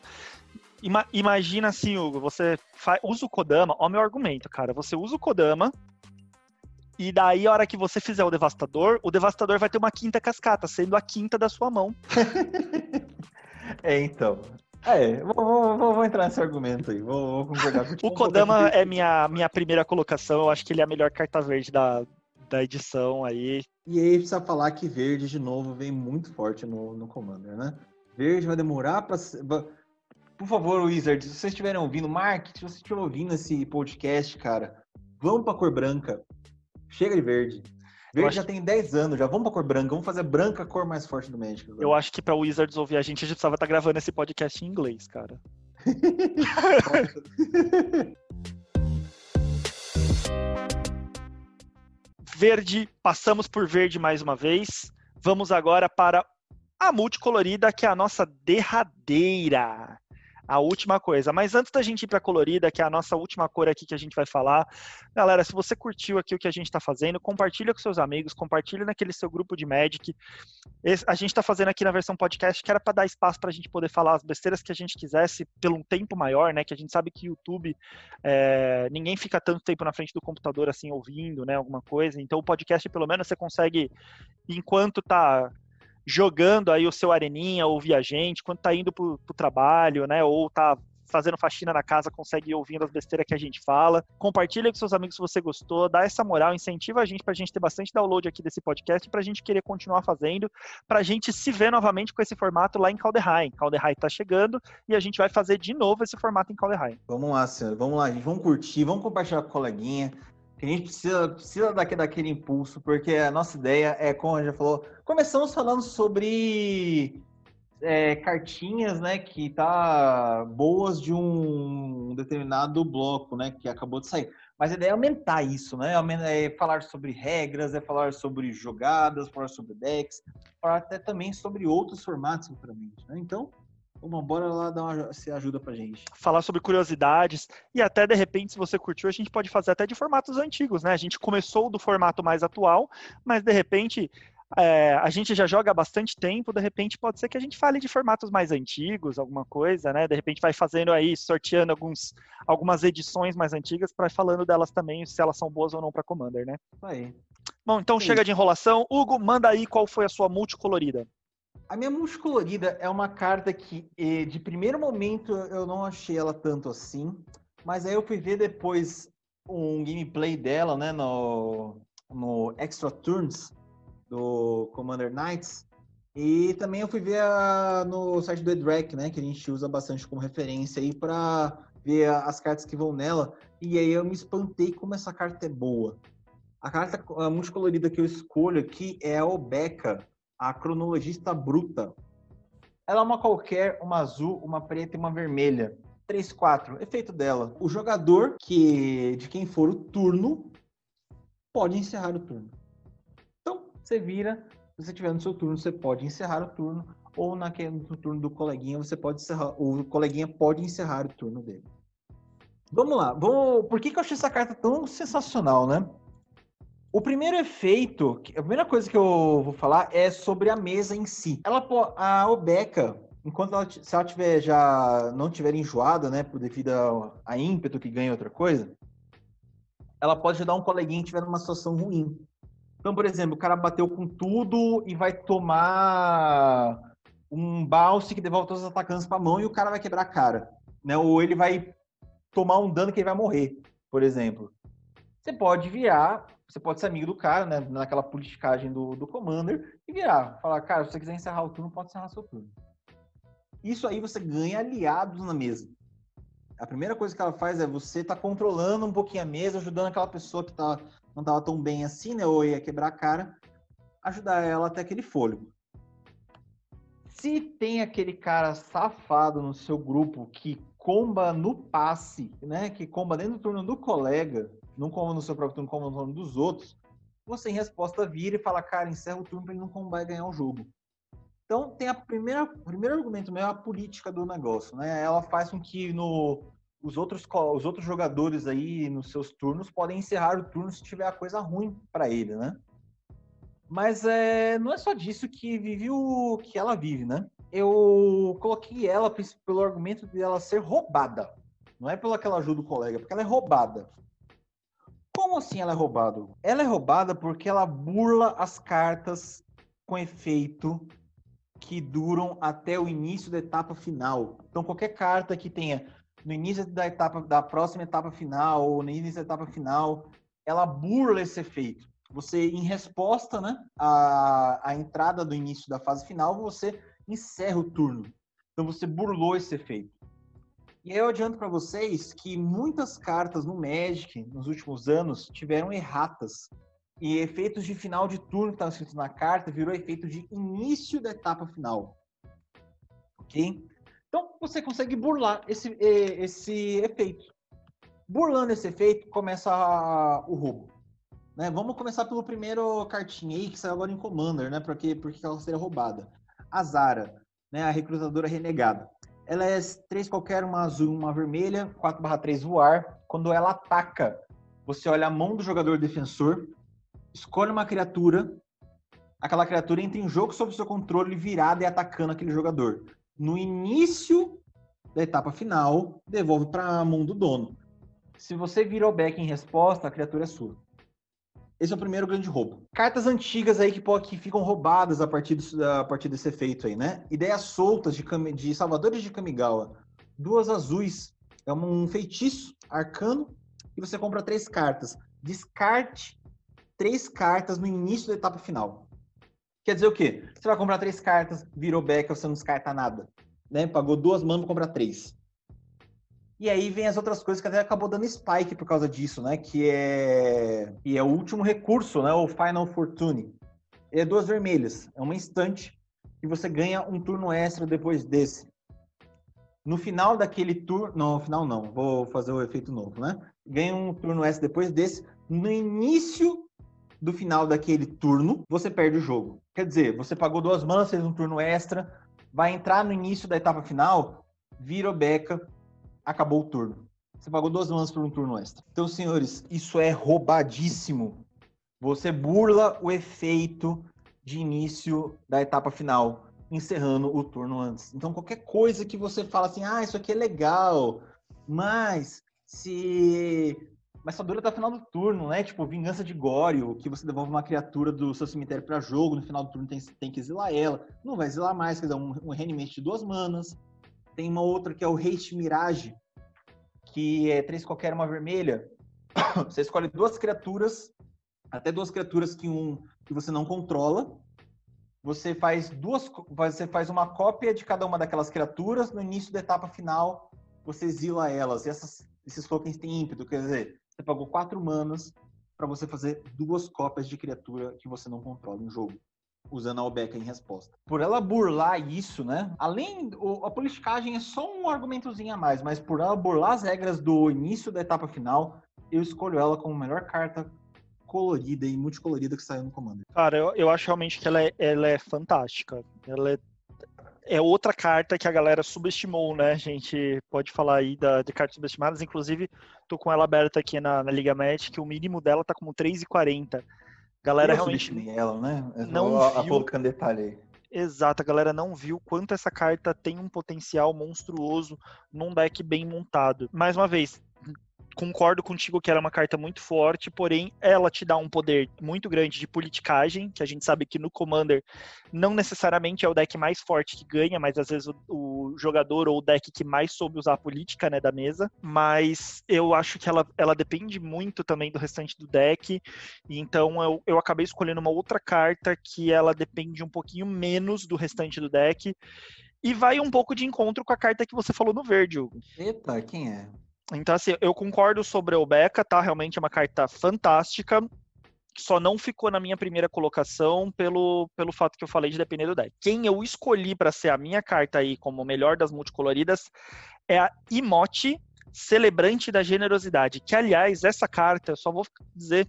ima, imagina assim, Hugo, você faz, usa o Kodama, ó meu argumento, cara. Você usa o Kodama, e daí, a hora que você fizer o Devastador, o Devastador vai ter uma quinta cascata, sendo a quinta da sua mão. é, então. É, vou, vou, vou, entrar nesse argumento aí, vou, vou concordar com O Kodama é minha, minha primeira colocação, eu acho que ele é a melhor carta verde da, da edição aí. E aí precisa falar que verde, de novo, vem muito forte no, no Commander, né? Verde vai demorar para. Por favor, Wizard, se vocês estiverem ouvindo, Mark, se você estiver ouvindo esse podcast, cara, vamos pra cor branca. Chega de verde. Verde já tem 10 anos, já vamos pra cor branca. Vamos fazer branca a cor mais forte do Magic. Eu acho que pra Wizards ouvir a gente, a gente precisava estar tá gravando esse podcast em inglês, cara. verde, passamos por verde mais uma vez. Vamos agora para a multicolorida, que é a nossa derradeira a última coisa. Mas antes da gente ir para colorida, que é a nossa última cor aqui que a gente vai falar, galera, se você curtiu aqui o que a gente está fazendo, compartilha com seus amigos, compartilha naquele seu grupo de Magic. A gente está fazendo aqui na versão podcast, que era para dar espaço para a gente poder falar as besteiras que a gente quisesse pelo um tempo maior, né? Que a gente sabe que YouTube é, ninguém fica tanto tempo na frente do computador assim ouvindo, né? Alguma coisa. Então o podcast pelo menos você consegue, enquanto tá jogando aí o seu areninha ou viajante, quando tá indo pro, pro trabalho, né, ou tá fazendo faxina na casa, consegue ir ouvindo as besteiras que a gente fala. Compartilha com seus amigos se você gostou, dá essa moral, incentiva a gente pra gente ter bastante download aqui desse podcast, pra gente querer continuar fazendo, pra gente se ver novamente com esse formato lá em Calderheim. Calderheim tá chegando e a gente vai fazer de novo esse formato em Calderheim. Vamos lá, senhor. Vamos lá, gente. Vamos curtir, vamos compartilhar com o coleguinha que a gente precisa, precisa daquele, daquele impulso, porque a nossa ideia é, como a gente já falou, começamos falando sobre é, cartinhas, né, que tá boas de um determinado bloco, né, que acabou de sair. Mas a ideia é aumentar isso, né, é falar sobre regras, é falar sobre jogadas, falar sobre decks, falar até também sobre outros formatos futuramente, né? Então, Vamos, bora lá dar uma se ajuda pra gente. Falar sobre curiosidades e até de repente, se você curtiu, a gente pode fazer até de formatos antigos, né? A gente começou do formato mais atual, mas de repente é, a gente já joga há bastante tempo, de repente pode ser que a gente fale de formatos mais antigos, alguma coisa, né? De repente vai fazendo aí, sorteando alguns, algumas edições mais antigas para falando delas também, se elas são boas ou não para Commander, né? Aí. Bom, então Sim. chega de enrolação. Hugo, manda aí qual foi a sua multicolorida. A minha muscolorida é uma carta que, eh, de primeiro momento, eu não achei ela tanto assim, mas aí eu fui ver depois um gameplay dela, né, no, no Extra Turns do Commander Knights, e também eu fui ver a, no site do Edrek, né, que a gente usa bastante como referência aí para ver as cartas que vão nela, e aí eu me espantei como essa carta é boa. A carta a multicolorida que eu escolho aqui é a Obeca, a cronologista bruta. Ela é uma qualquer, uma azul, uma preta e uma vermelha. 3, 4. Efeito dela. O jogador que de quem for o turno pode encerrar o turno. Então, você vira, se você tiver no seu turno, você pode encerrar o turno. Ou naquele, no turno do coleguinha, você pode encerrar. O coleguinha pode encerrar o turno dele. Vamos lá. Vamos, por que, que eu achei essa carta tão sensacional, né? O primeiro efeito, a primeira coisa que eu vou falar é sobre a mesa em si. Ela, a Obeca, enquanto ela, se ela tiver já não tiver enjoada, né, devido a, ímpeto que ganha outra coisa, ela pode ajudar um coleguinha que estiver numa situação ruim. Então, por exemplo, o cara bateu com tudo e vai tomar um balse que devolve todos os atacantes para a mão e o cara vai quebrar a cara, né? Ou ele vai tomar um dano que ele vai morrer, por exemplo. Você pode virar você pode ser amigo do cara, né? Naquela politicagem do, do Commander e virar. Falar, cara, se você quiser encerrar o turno, pode encerrar seu turno. Isso aí você ganha aliados na mesa. A primeira coisa que ela faz é você tá controlando um pouquinho a mesa, ajudando aquela pessoa que tá, não tava tão bem assim, né? Ou ia quebrar a cara, ajudar ela até aquele fôlego. Se tem aquele cara safado no seu grupo que comba no passe, né? Que comba dentro do turno do colega, não comba no seu próprio turno, comba no turno dos outros, você em resposta vira e fala, cara, encerra o turno para ele não e ganhar o jogo. Então, tem a primeira, o primeiro argumento mesmo é a política do negócio, né? Ela faz com que no, os, outros, os outros jogadores aí, nos seus turnos, podem encerrar o turno se tiver a coisa ruim para ele, né? Mas é, não é só disso que vive o que ela vive, né? Eu coloquei ela pelo argumento de ela ser roubada. Não é pela que ela ajuda o colega, porque ela é roubada. Como assim ela é roubada? Ela é roubada porque ela burla as cartas com efeito que duram até o início da etapa final. Então qualquer carta que tenha no início da etapa da próxima etapa final ou no início da etapa final, ela burla esse efeito você, em resposta né, à, à entrada do início da fase final, você encerra o turno. Então você burlou esse efeito. E aí eu adianto para vocês que muitas cartas no Magic, nos últimos anos, tiveram erratas. E efeitos de final de turno que estavam escritos na carta virou efeito de início da etapa final. Ok? Então você consegue burlar esse, esse efeito. Burlando esse efeito, começa o roubo. Né? Vamos começar pelo primeiro cartinha aí, que saiu agora em Commander, né? Porque, porque ela seria roubada. A Zara, né? a recrutadora renegada. Ela é três qualquer, uma azul uma vermelha, 4/3 voar. Quando ela ataca, você olha a mão do jogador defensor, escolhe uma criatura, aquela criatura entra em jogo sob seu controle, virada e atacando aquele jogador. No início da etapa final, devolve para a mão do dono. Se você virou back em resposta, a criatura é sua. Esse é o primeiro grande roubo. Cartas antigas aí que, pô, que ficam roubadas a partir, do, a partir desse efeito aí, né? Ideias soltas de, de Salvadores de Kamigawa. Duas azuis. É um feitiço arcano e você compra três cartas. Descarte três cartas no início da etapa final. Quer dizer o quê? Você vai comprar três cartas, virou back, você não descarta nada. Né? Pagou duas manas para comprar três. E aí vem as outras coisas que até acabou dando spike por causa disso, né? Que é, e é o último recurso, né? O Final Fortune. É duas vermelhas. É uma instante e você ganha um turno extra depois desse. No final daquele turno. Não, no final não. Vou fazer o efeito novo, né? Ganha um turno extra depois desse. No início do final daquele turno, você perde o jogo. Quer dizer, você pagou duas manas, fez um turno extra, vai entrar no início da etapa final, vira o beca, acabou o turno. Você pagou duas manas por um turno extra. Então, senhores, isso é roubadíssimo. Você burla o efeito de início da etapa final, encerrando o turno antes. Então, qualquer coisa que você fala assim, ah, isso aqui é legal, mas se. Mas só dura até o final do turno, né? Tipo, vingança de Gório, que você devolve uma criatura do seu cemitério para jogo, no final do turno tem, tem que exilar ela. Não vai exilar mais, quer dizer, um, um de duas manas. Tem uma outra que é o Haste Mirage, que é três qualquer, uma vermelha. Você escolhe duas criaturas, até duas criaturas que um que você não controla. Você faz duas, você faz uma cópia de cada uma daquelas criaturas. No início da etapa final, você exila elas. E essas, esses tokens têm ímpeto, quer dizer, você pagou quatro manas para você fazer duas cópias de criatura que você não controla em jogo usando a Obeca em resposta. Por ela burlar isso, né? Além, a politicagem é só um argumentozinho a mais, mas por ela burlar as regras do início da etapa final, eu escolho ela como a melhor carta colorida e multicolorida que saiu no Commander. Cara, eu, eu acho realmente que ela é, ela é fantástica. Ela é, é outra carta que a galera subestimou, né? A gente pode falar aí da, de cartas subestimadas. Inclusive, tô com ela aberta aqui na, na Liga Match, que o mínimo dela tá como 3,40. Galera eu realmente ela, né? não a, viu. colocando detalhe aí. Exato, a galera não viu quanto essa carta tem um potencial monstruoso num deck bem montado. Mais uma vez, concordo contigo que ela é uma carta muito forte, porém ela te dá um poder muito grande de politicagem, que a gente sabe que no Commander não necessariamente é o deck mais forte que ganha, mas às vezes o, o jogador ou o deck que mais soube usar a política né, da mesa. Mas eu acho que ela, ela depende muito também do restante do deck, então eu, eu acabei escolhendo uma outra carta que ela depende um pouquinho menos do restante do deck E vai um pouco de encontro com a carta que você falou no verde, Hugo. Eita, quem é? Então, assim, eu concordo sobre o Beca, tá? Realmente é uma carta fantástica. Só não ficou na minha primeira colocação pelo, pelo fato que eu falei de depender do deck. Quem eu escolhi para ser a minha carta aí como melhor das multicoloridas é a Imote, Celebrante da Generosidade. Que, aliás, essa carta, eu só vou dizer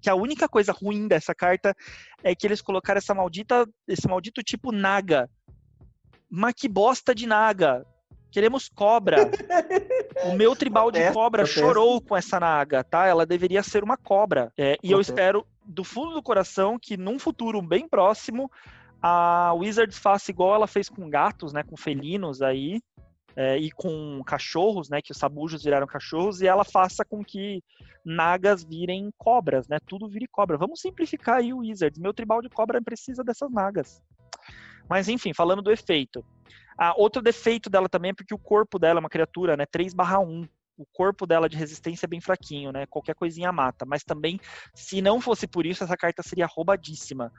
que a única coisa ruim dessa carta é que eles colocaram essa maldita, esse maldito tipo Naga. Mas que bosta de Naga. Queremos cobra. O meu tribal de cobra chorou com essa naga, tá? Ela deveria ser uma cobra. É, e eu espero, do fundo do coração, que num futuro bem próximo, a Wizards faça igual ela fez com gatos, né? Com felinos aí. É, e com cachorros, né? Que os sabujos viraram cachorros, e ela faça com que nagas virem cobras, né? Tudo vire cobra. Vamos simplificar aí o Wizards. Meu tribal de cobra precisa dessas nagas. Mas enfim, falando do efeito. Ah, outro defeito dela também é porque o corpo dela é uma criatura, né? 3/1. O corpo dela de resistência é bem fraquinho, né? Qualquer coisinha mata. Mas também, se não fosse por isso, essa carta seria roubadíssima.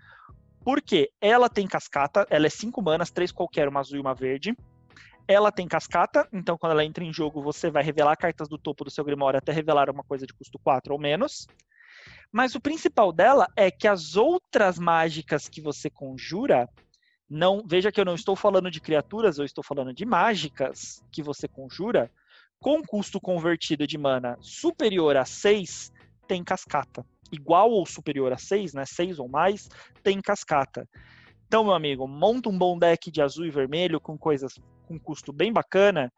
Por quê? Ela tem cascata, ela é 5 manas, 3 qualquer, uma azul e uma verde. Ela tem cascata, então quando ela entra em jogo, você vai revelar cartas do topo do seu Grimório até revelar uma coisa de custo 4 ou menos. Mas o principal dela é que as outras mágicas que você conjura, não, veja que eu não estou falando de criaturas, eu estou falando de mágicas que você conjura. Com custo convertido de mana superior a 6, tem cascata. Igual ou superior a 6, né? 6 ou mais, tem cascata. Então, meu amigo, monta um bom deck de azul e vermelho com coisas com custo bem bacana,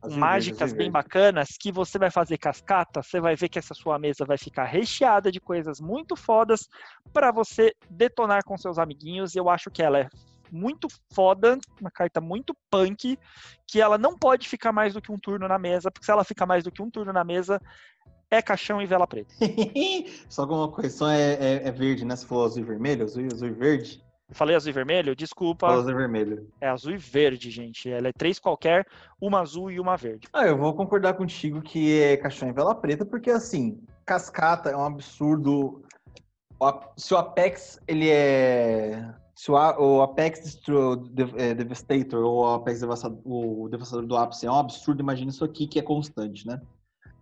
com mágicas bem bacanas, que você vai fazer cascata, você vai ver que essa sua mesa vai ficar recheada de coisas muito fodas para você detonar com seus amiguinhos. Eu acho que ela é muito foda, uma carta muito punk, que ela não pode ficar mais do que um turno na mesa, porque se ela ficar mais do que um turno na mesa, é caixão e vela preta. Só que uma correção é, é, é, verde, né? Se for azul e vermelho, azul, azul e verde. Falei azul e vermelho? Desculpa. azul e vermelho. É azul e verde, gente. Ela é três qualquer, uma azul e uma verde. Ah, eu vou concordar contigo que é caixão e vela preta, porque assim, cascata é um absurdo. Se o Apex ele é se o, Apex é, Devastator ou o Apex Devastador, o Devastador do Ápice é um absurdo, imagina isso aqui que é constante, né?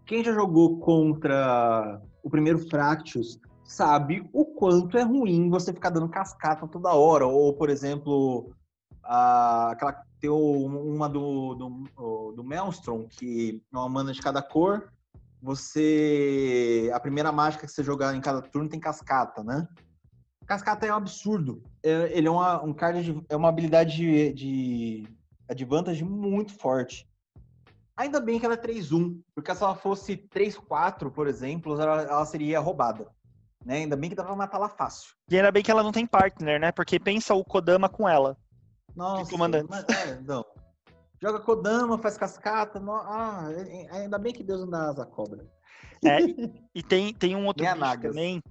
Quem já jogou contra o primeiro Fractus sabe o quanto é ruim você ficar dando cascata toda hora. Ou, por exemplo, a, aquela tem uma do, do, do Maelstrom, que é uma mana de cada cor. Você. A primeira mágica que você jogar em cada turno tem cascata, né? Cascata é um absurdo. É, ele é uma, um card de, é uma habilidade de, de advantage muito forte. Ainda bem que ela é 3-1, porque se ela fosse 3-4, por exemplo, ela, ela, seria roubada. Né? Ainda bem que dá pra matar ela fácil. E ainda bem que ela não tem partner, né? Porque pensa o Kodama com ela. Nossa, comandante. Mas, é, não. Joga Kodama, faz cascata. No... Ah, ainda bem que Deus não dá asa cobra. É, e tem, tem um outro bicho também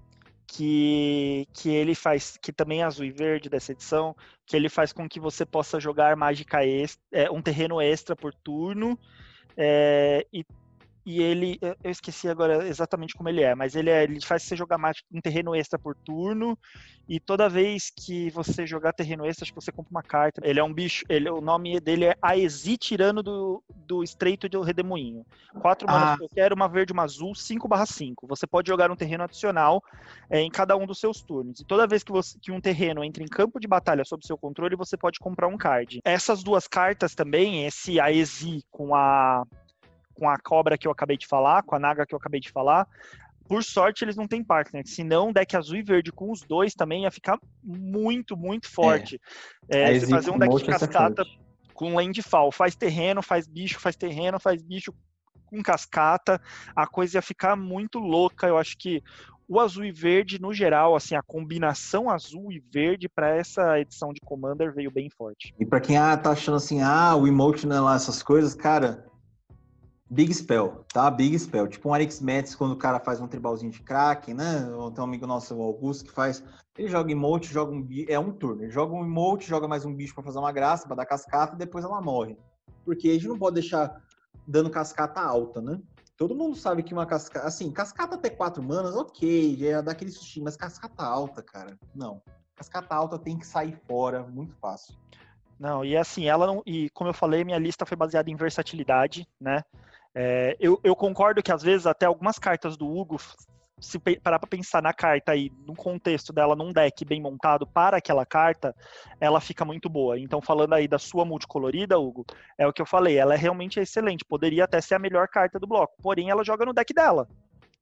que, que ele faz, que também é azul e verde dessa edição, que ele faz com que você possa jogar mágica extra, é, um terreno extra por turno, é, e e ele, eu esqueci agora exatamente como ele é, mas ele, é, ele faz você jogar um terreno extra por turno, e toda vez que você jogar terreno extra, acho que você compra uma carta. Ele é um bicho, ele, o nome dele é Aesi Tirano do, do Estreito do Redemoinho. Quatro ah. manas qualquer, uma verde, uma azul, 5 barra 5. Você pode jogar um terreno adicional é, em cada um dos seus turnos. E toda vez que, você, que um terreno entra em campo de batalha sob seu controle, você pode comprar um card. Essas duas cartas também, esse Aesi com a com a cobra que eu acabei de falar, com a naga que eu acabei de falar. Por sorte, eles não têm partner. Senão, deck azul e verde com os dois também ia ficar muito, muito forte. É. É, você fazer um deck de cascata com landfall. Faz terreno, faz bicho, faz terreno, faz bicho com cascata. A coisa ia ficar muito louca. Eu acho que o azul e verde, no geral, assim, a combinação azul e verde para essa edição de Commander veio bem forte. E para quem ah, tá achando assim, ah, o emote não é lá essas coisas, cara, Big Spell, tá? Big Spell. Tipo um Alex Metz, quando o cara faz um tribalzinho de Kraken, né? Ou tem um amigo nosso, o Augusto, que faz. Ele joga emote, joga um É um turno. Ele joga um emote, joga mais um bicho para fazer uma graça, para dar cascata, e depois ela morre. Porque a gente não pode deixar dando cascata alta, né? Todo mundo sabe que uma cascata. Assim, cascata até quatro manas, ok, é daquele sustinho, mas cascata alta, cara, não. Cascata alta tem que sair fora muito fácil. Não, e assim, ela não. E como eu falei, minha lista foi baseada em versatilidade, né? É, eu, eu, concordo que às vezes até algumas cartas do Hugo, se parar para pensar na carta aí, no contexto dela, num deck bem montado para aquela carta, ela fica muito boa. Então, falando aí da sua multicolorida, Hugo, é o que eu falei, ela é realmente excelente. Poderia até ser a melhor carta do bloco, porém ela joga no deck dela.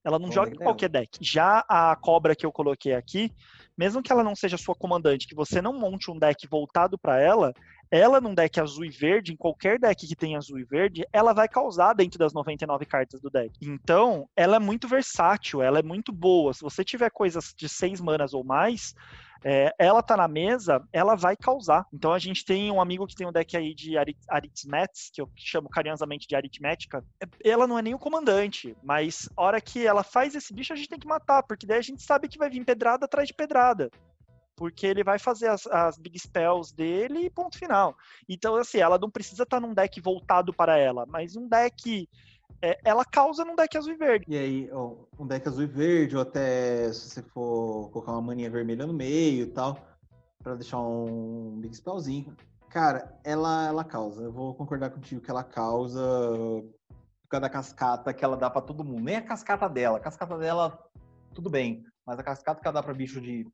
Ela não joga em qualquer deck. Já a cobra que eu coloquei aqui, mesmo que ela não seja sua comandante, que você não monte um deck voltado para ela, ela num deck azul e verde, em qualquer deck que tem azul e verde, ela vai causar dentro das 99 cartas do deck. Então, ela é muito versátil, ela é muito boa. Se você tiver coisas de 6 manas ou mais, é, ela tá na mesa, ela vai causar. Então a gente tem um amigo que tem um deck aí de arit aritmets, que eu chamo carinhosamente de aritmética. Ela não é nem o comandante, mas a hora que ela faz esse bicho, a gente tem que matar, porque daí a gente sabe que vai vir pedrada atrás de pedrada porque ele vai fazer as, as, big spells dele e ponto final. Então, assim, ela não precisa estar tá num deck voltado para ela, mas um deck é, ela causa num deck azul e verde. E aí, um deck azul e verde, ou até se você for colocar uma maninha vermelha no meio e tal, para deixar um Big Spellzinho. Cara, ela, ela causa. Eu vou concordar contigo que ela causa por causa da cascata que ela dá para todo mundo. Nem a cascata dela. A cascata dela, tudo bem. Mas a cascata que ela dá pra bicho de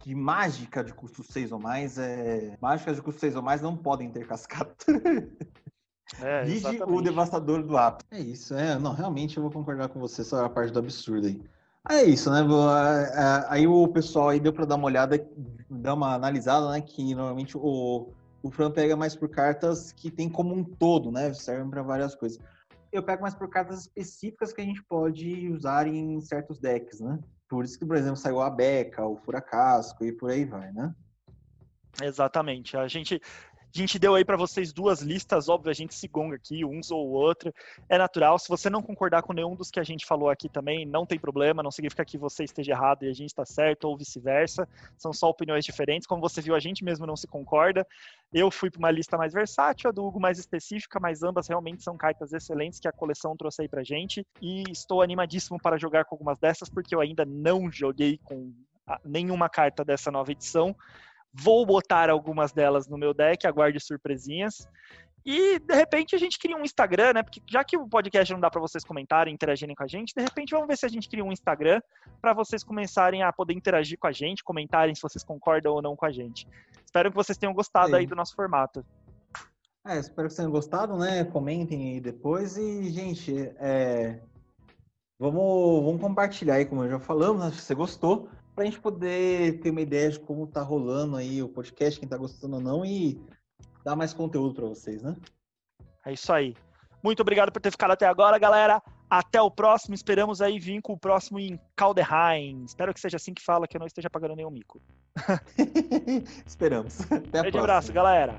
que mágica de custo 6 ou mais é. Mágicas de custo 6 ou mais não podem ter cascata. É, Vide o devastador do app. É isso, é. Não, realmente eu vou concordar com você sobre a parte do absurdo aí. É isso, né? Aí o pessoal aí deu para dar uma olhada, dar uma analisada, né? Que normalmente o, o Fran pega mais por cartas que tem como um todo, né? Servem para várias coisas. Eu pego mais por cartas específicas que a gente pode usar em certos decks, né? Por isso que, por exemplo, saiu a Beca, o Furacasco e por aí vai, né? Exatamente. A gente a gente deu aí para vocês duas listas, óbvio, a gente se gonga aqui, uns ou outro. É natural. Se você não concordar com nenhum dos que a gente falou aqui também, não tem problema, não significa que você esteja errado e a gente está certo, ou vice-versa. São só opiniões diferentes. Como você viu, a gente mesmo não se concorda. Eu fui para uma lista mais versátil, a do Hugo mais específica, mas ambas realmente são cartas excelentes que a coleção trouxe aí pra gente. E estou animadíssimo para jogar com algumas dessas, porque eu ainda não joguei com nenhuma carta dessa nova edição. Vou botar algumas delas no meu deck, aguarde surpresinhas. E de repente a gente cria um Instagram, né? Porque já que o podcast não dá para vocês comentarem, interagirem com a gente, de repente vamos ver se a gente cria um Instagram para vocês começarem a poder interagir com a gente, comentarem se vocês concordam ou não com a gente. Espero que vocês tenham gostado Sim. aí do nosso formato. É, espero que vocês tenham gostado, né? Comentem aí depois e, gente, é... vamos, vamos compartilhar aí, como eu já falamos, né? se você gostou para a gente poder ter uma ideia de como tá rolando aí o podcast, quem tá gostando ou não, e dar mais conteúdo para vocês, né? É isso aí. Muito obrigado por ter ficado até agora, galera. Até o próximo. Esperamos aí vir com o próximo em Calderheim. Espero que seja assim que fala, que eu não esteja pagando nenhum mico. Esperamos. Até a Grande abraço, galera.